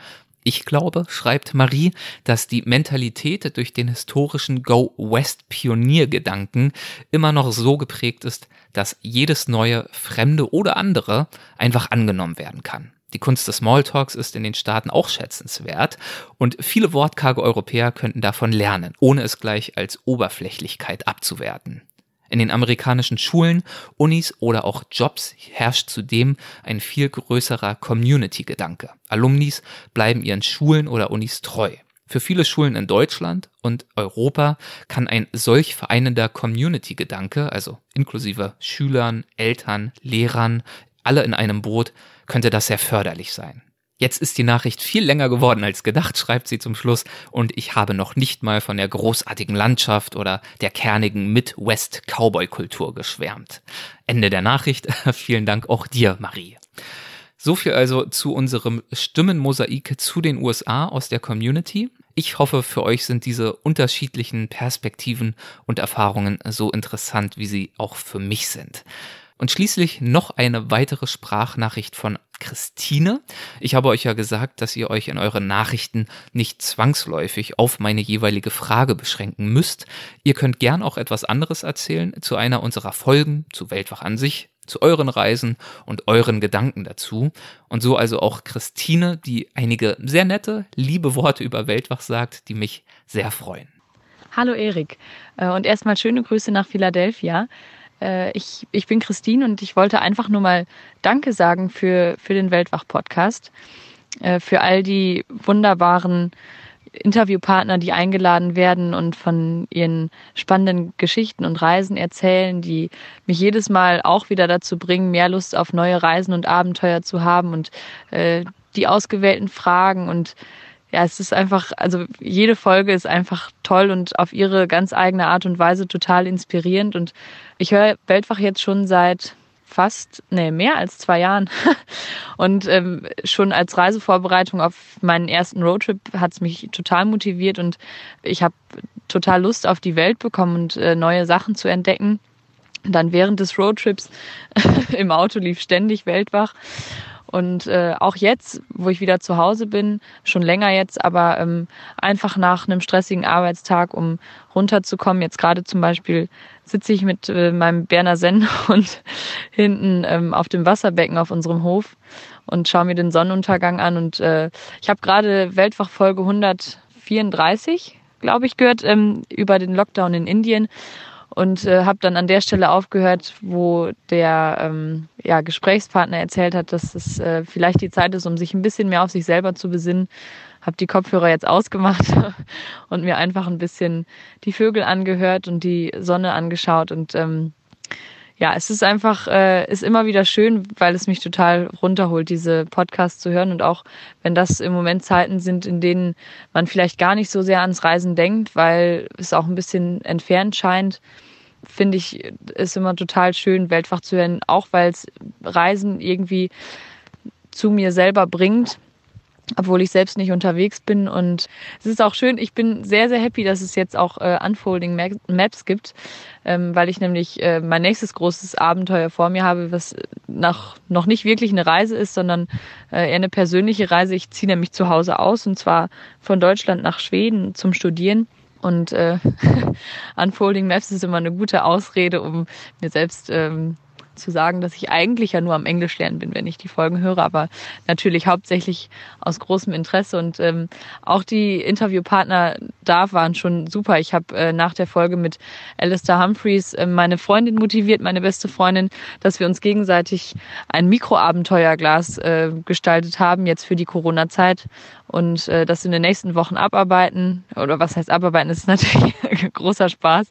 Ich glaube, schreibt Marie, dass die Mentalität durch den historischen Go-West-Pioniergedanken immer noch so geprägt ist, dass jedes neue, fremde oder andere einfach angenommen werden kann. Die Kunst des Smalltalks ist in den Staaten auch schätzenswert und viele wortkarge Europäer könnten davon lernen, ohne es gleich als Oberflächlichkeit abzuwerten. In den amerikanischen Schulen, Unis oder auch Jobs herrscht zudem ein viel größerer Community-Gedanke. Alumnis bleiben ihren Schulen oder Unis treu. Für viele Schulen in Deutschland und Europa kann ein solch vereinender Community-Gedanke, also inklusive Schülern, Eltern, Lehrern, alle in einem Boot, könnte das sehr förderlich sein. Jetzt ist die Nachricht viel länger geworden als gedacht, schreibt sie zum Schluss, und ich habe noch nicht mal von der großartigen Landschaft oder der kernigen Midwest-Cowboy-Kultur geschwärmt. Ende der Nachricht. Vielen Dank auch dir, Marie. So viel also zu unserem Stimmenmosaik zu den USA aus der Community. Ich hoffe, für euch sind diese unterschiedlichen Perspektiven und Erfahrungen so interessant, wie sie auch für mich sind. Und schließlich noch eine weitere Sprachnachricht von Christine. Ich habe euch ja gesagt, dass ihr euch in euren Nachrichten nicht zwangsläufig auf meine jeweilige Frage beschränken müsst. Ihr könnt gern auch etwas anderes erzählen zu einer unserer Folgen, zu Weltwach an sich, zu euren Reisen und euren Gedanken dazu. Und so also auch Christine, die einige sehr nette, liebe Worte über Weltwach sagt, die mich sehr freuen. Hallo Erik äh, und erstmal schöne Grüße nach Philadelphia. Äh, ich, ich bin Christine und ich wollte einfach nur mal Danke sagen für, für den Weltwach-Podcast, äh, für all die wunderbaren Interviewpartner, die eingeladen werden und von ihren spannenden Geschichten und Reisen erzählen, die mich jedes Mal auch wieder dazu bringen, mehr Lust auf neue Reisen und Abenteuer zu haben und äh, die ausgewählten Fragen und ja, es ist einfach, also jede Folge ist einfach toll und auf ihre ganz eigene Art und Weise total inspirierend. Und ich höre Weltwach jetzt schon seit fast, nee, mehr als zwei Jahren. Und ähm, schon als Reisevorbereitung auf meinen ersten Roadtrip hat es mich total motiviert und ich habe total Lust auf die Welt bekommen und äh, neue Sachen zu entdecken. Dann während des Roadtrips im Auto lief ständig Weltwach. Und äh, auch jetzt, wo ich wieder zu Hause bin, schon länger jetzt, aber ähm, einfach nach einem stressigen Arbeitstag, um runterzukommen. Jetzt gerade zum Beispiel sitze ich mit äh, meinem Berner Sennhund hinten ähm, auf dem Wasserbecken auf unserem Hof und schaue mir den Sonnenuntergang an. Und äh, ich habe gerade Weltwachfolge 134, glaube ich, gehört ähm, über den Lockdown in Indien und äh, habe dann an der Stelle aufgehört, wo der ähm, ja, Gesprächspartner erzählt hat, dass es äh, vielleicht die Zeit ist, um sich ein bisschen mehr auf sich selber zu besinnen. Habe die Kopfhörer jetzt ausgemacht und mir einfach ein bisschen die Vögel angehört und die Sonne angeschaut und ähm, ja, es ist einfach, äh, ist immer wieder schön, weil es mich total runterholt, diese Podcasts zu hören. Und auch wenn das im Moment Zeiten sind, in denen man vielleicht gar nicht so sehr ans Reisen denkt, weil es auch ein bisschen entfernt scheint, finde ich, ist immer total schön, Weltwach zu hören, auch weil es Reisen irgendwie zu mir selber bringt, obwohl ich selbst nicht unterwegs bin. Und es ist auch schön, ich bin sehr, sehr happy, dass es jetzt auch äh, Unfolding Maps gibt, ähm, weil ich nämlich äh, mein nächstes großes Abenteuer vor mir habe, was nach, noch nicht wirklich eine Reise ist, sondern äh, eher eine persönliche Reise. Ich ziehe nämlich zu Hause aus und zwar von Deutschland nach Schweden zum Studieren. Und äh, Unfolding Maps ist immer eine gute Ausrede, um mir selbst ähm, zu sagen, dass ich eigentlich ja nur am Englisch lernen bin, wenn ich die Folgen höre, aber natürlich hauptsächlich aus großem Interesse. Und ähm, auch die Interviewpartner da waren schon super. Ich habe äh, nach der Folge mit Alistair Humphreys äh, meine Freundin motiviert, meine beste Freundin, dass wir uns gegenseitig ein Mikroabenteuerglas äh, gestaltet haben jetzt für die Corona-Zeit und äh, das in den nächsten Wochen abarbeiten. Oder was heißt abarbeiten, ist natürlich großer Spaß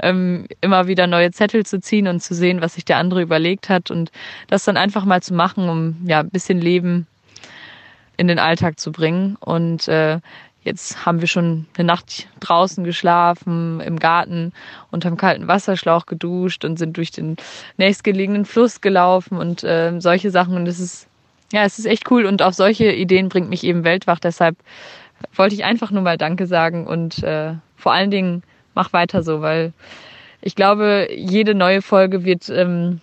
ähm, immer wieder neue Zettel zu ziehen und zu sehen, was sich der andere überlegt hat und das dann einfach mal zu machen, um ja ein bisschen Leben in den Alltag zu bringen. Und äh, jetzt haben wir schon eine Nacht draußen geschlafen, im Garten, unterm kalten Wasserschlauch geduscht und sind durch den nächstgelegenen Fluss gelaufen und äh, solche Sachen. Und es ist ja, es ist echt cool und auf solche Ideen bringt mich eben Weltwach. Deshalb wollte ich einfach nur mal Danke sagen und äh, vor allen Dingen mach weiter so, weil ich glaube, jede neue Folge wird ähm,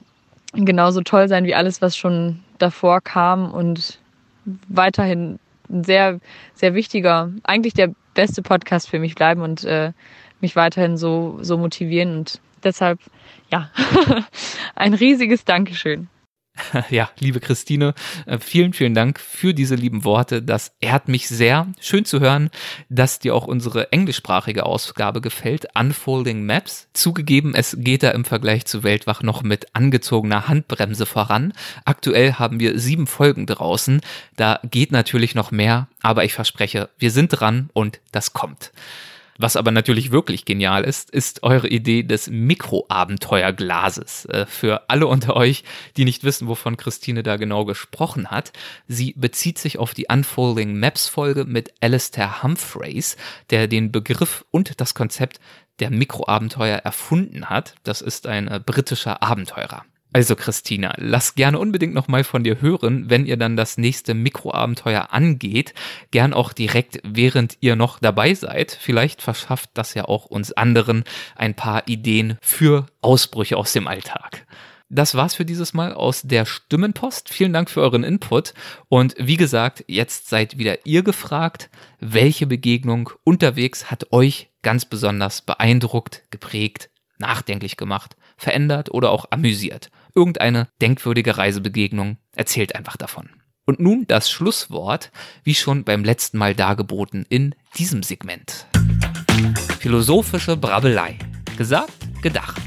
genauso toll sein wie alles, was schon davor kam und weiterhin ein sehr, sehr wichtiger, eigentlich der beste Podcast für mich bleiben und äh, mich weiterhin so, so motivieren. Und deshalb, ja, ein riesiges Dankeschön. Ja, liebe Christine, äh, vielen, vielen Dank für diese lieben Worte. Das ehrt mich sehr. Schön zu hören, dass dir auch unsere englischsprachige Ausgabe gefällt. Unfolding Maps. Zugegeben, es geht da im Vergleich zu Weltwach noch mit angezogener Handbremse voran. Aktuell haben wir sieben Folgen draußen. Da geht natürlich noch mehr, aber ich verspreche, wir sind dran und das kommt. Was aber natürlich wirklich genial ist, ist eure Idee des Mikroabenteuerglases. Äh, für alle unter euch, die nicht wissen, wovon Christine da genau gesprochen hat, sie bezieht sich auf die Unfolding Maps Folge mit Alistair Humphreys, der den Begriff und das Konzept der Mikroabenteuer erfunden hat. Das ist ein äh, britischer Abenteurer. Also Christina, lass gerne unbedingt noch mal von dir hören, wenn ihr dann das nächste Mikroabenteuer angeht. Gern auch direkt, während ihr noch dabei seid. Vielleicht verschafft das ja auch uns anderen ein paar Ideen für Ausbrüche aus dem Alltag. Das war's für dieses Mal aus der Stimmenpost. Vielen Dank für euren Input. Und wie gesagt, jetzt seid wieder ihr gefragt, welche Begegnung unterwegs hat euch ganz besonders beeindruckt, geprägt, nachdenklich gemacht, verändert oder auch amüsiert irgendeine denkwürdige Reisebegegnung, erzählt einfach davon. Und nun das Schlusswort, wie schon beim letzten Mal dargeboten in diesem Segment. Philosophische Brabbelei. Gesagt, gedacht.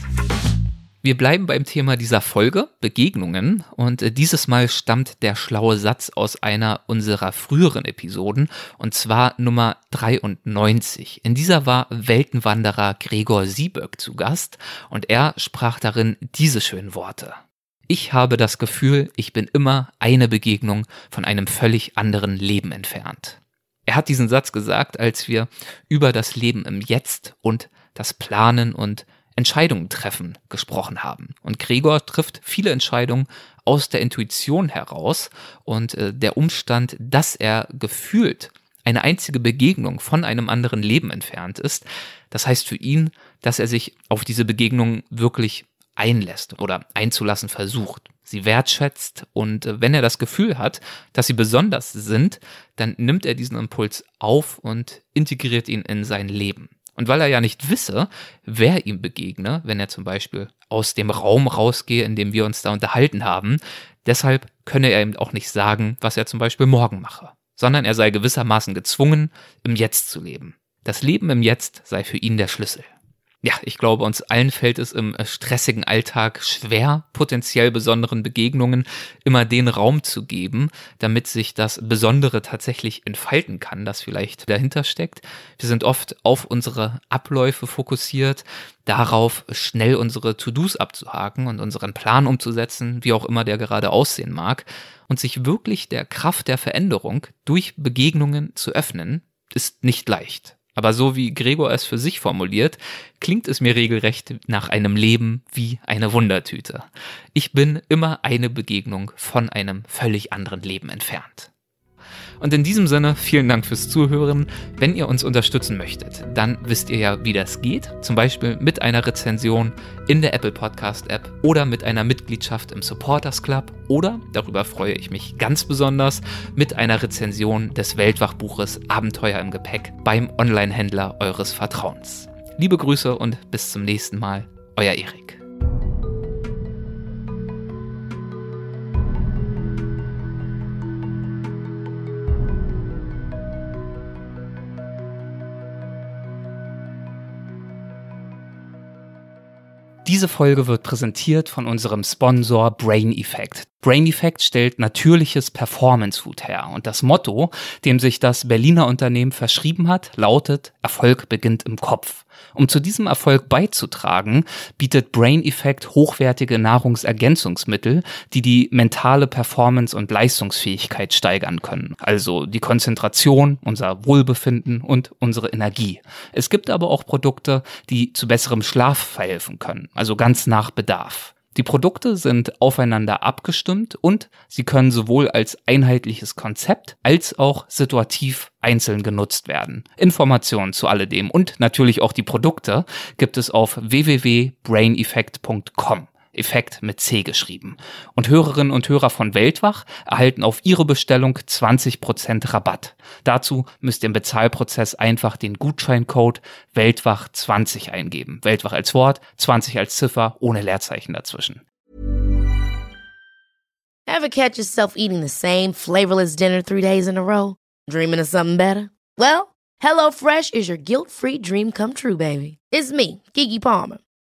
Wir bleiben beim Thema dieser Folge, Begegnungen, und äh, dieses Mal stammt der schlaue Satz aus einer unserer früheren Episoden, und zwar Nummer 93. In dieser war Weltenwanderer Gregor Sieböck zu Gast, und er sprach darin diese schönen Worte. Ich habe das Gefühl, ich bin immer eine Begegnung von einem völlig anderen Leben entfernt. Er hat diesen Satz gesagt, als wir über das Leben im Jetzt und das Planen und Entscheidungen treffen gesprochen haben. Und Gregor trifft viele Entscheidungen aus der Intuition heraus und äh, der Umstand, dass er gefühlt eine einzige Begegnung von einem anderen Leben entfernt ist, das heißt für ihn, dass er sich auf diese Begegnung wirklich einlässt oder einzulassen versucht, sie wertschätzt und äh, wenn er das Gefühl hat, dass sie besonders sind, dann nimmt er diesen Impuls auf und integriert ihn in sein Leben. Und weil er ja nicht wisse, wer ihm begegne, wenn er zum Beispiel aus dem Raum rausgehe, in dem wir uns da unterhalten haben, deshalb könne er ihm auch nicht sagen, was er zum Beispiel morgen mache, sondern er sei gewissermaßen gezwungen, im Jetzt zu leben. Das Leben im Jetzt sei für ihn der Schlüssel ja, ich glaube, uns allen fällt es im äh, stressigen Alltag schwer, potenziell besonderen Begegnungen immer den Raum zu geben, damit sich das Besondere tatsächlich entfalten kann, das vielleicht dahinter steckt. Wir sind oft auf unsere Abläufe fokussiert, darauf schnell unsere To-Dos abzuhaken und unseren Plan umzusetzen, wie auch immer der gerade aussehen mag, und sich wirklich der Kraft der Veränderung durch Begegnungen zu öffnen, ist nicht leicht. Aber so wie Gregor es für sich formuliert, klingt es mir regelrecht nach einem Leben wie eine Wundertüte. Ich bin immer eine Begegnung von einem völlig anderen Leben entfernt. Und in diesem Sinne, vielen Dank fürs Zuhören. Wenn ihr uns unterstützen möchtet, dann wisst ihr ja, wie das geht. Zum Beispiel mit einer Rezension in der Apple Podcast App oder mit einer Mitgliedschaft im Supporters Club oder, darüber freue ich mich ganz besonders, mit einer Rezension des Weltwachbuches Abenteuer im Gepäck beim Online-Händler eures Vertrauens. Liebe Grüße und bis zum nächsten Mal, euer Erik. Diese Folge wird präsentiert von unserem Sponsor Brain Effect. Brain Effect stellt natürliches Performance Food her und das Motto, dem sich das Berliner Unternehmen verschrieben hat, lautet Erfolg beginnt im Kopf. Um zu diesem Erfolg beizutragen, bietet Brain Effect hochwertige Nahrungsergänzungsmittel, die die mentale Performance und Leistungsfähigkeit steigern können. Also die Konzentration, unser Wohlbefinden und unsere Energie. Es gibt aber auch Produkte, die zu besserem Schlaf verhelfen können, also ganz nach Bedarf. Die Produkte sind aufeinander abgestimmt und sie können sowohl als einheitliches Konzept als auch situativ einzeln genutzt werden. Informationen zu alledem und natürlich auch die Produkte gibt es auf www.braineffect.com. Effekt mit C geschrieben. Und Hörerinnen und Hörer von Weltwach erhalten auf ihre Bestellung 20% Rabatt. Dazu müsst ihr im Bezahlprozess einfach den Gutscheincode Weltwach20 eingeben. Weltwach als Wort, 20 als Ziffer, ohne Leerzeichen dazwischen. Ever catch yourself eating the same flavorless dinner three days in a row? Dreaming of something better? Well, HelloFresh is your guilt-free dream come true, baby. It's me, Kiki Palmer.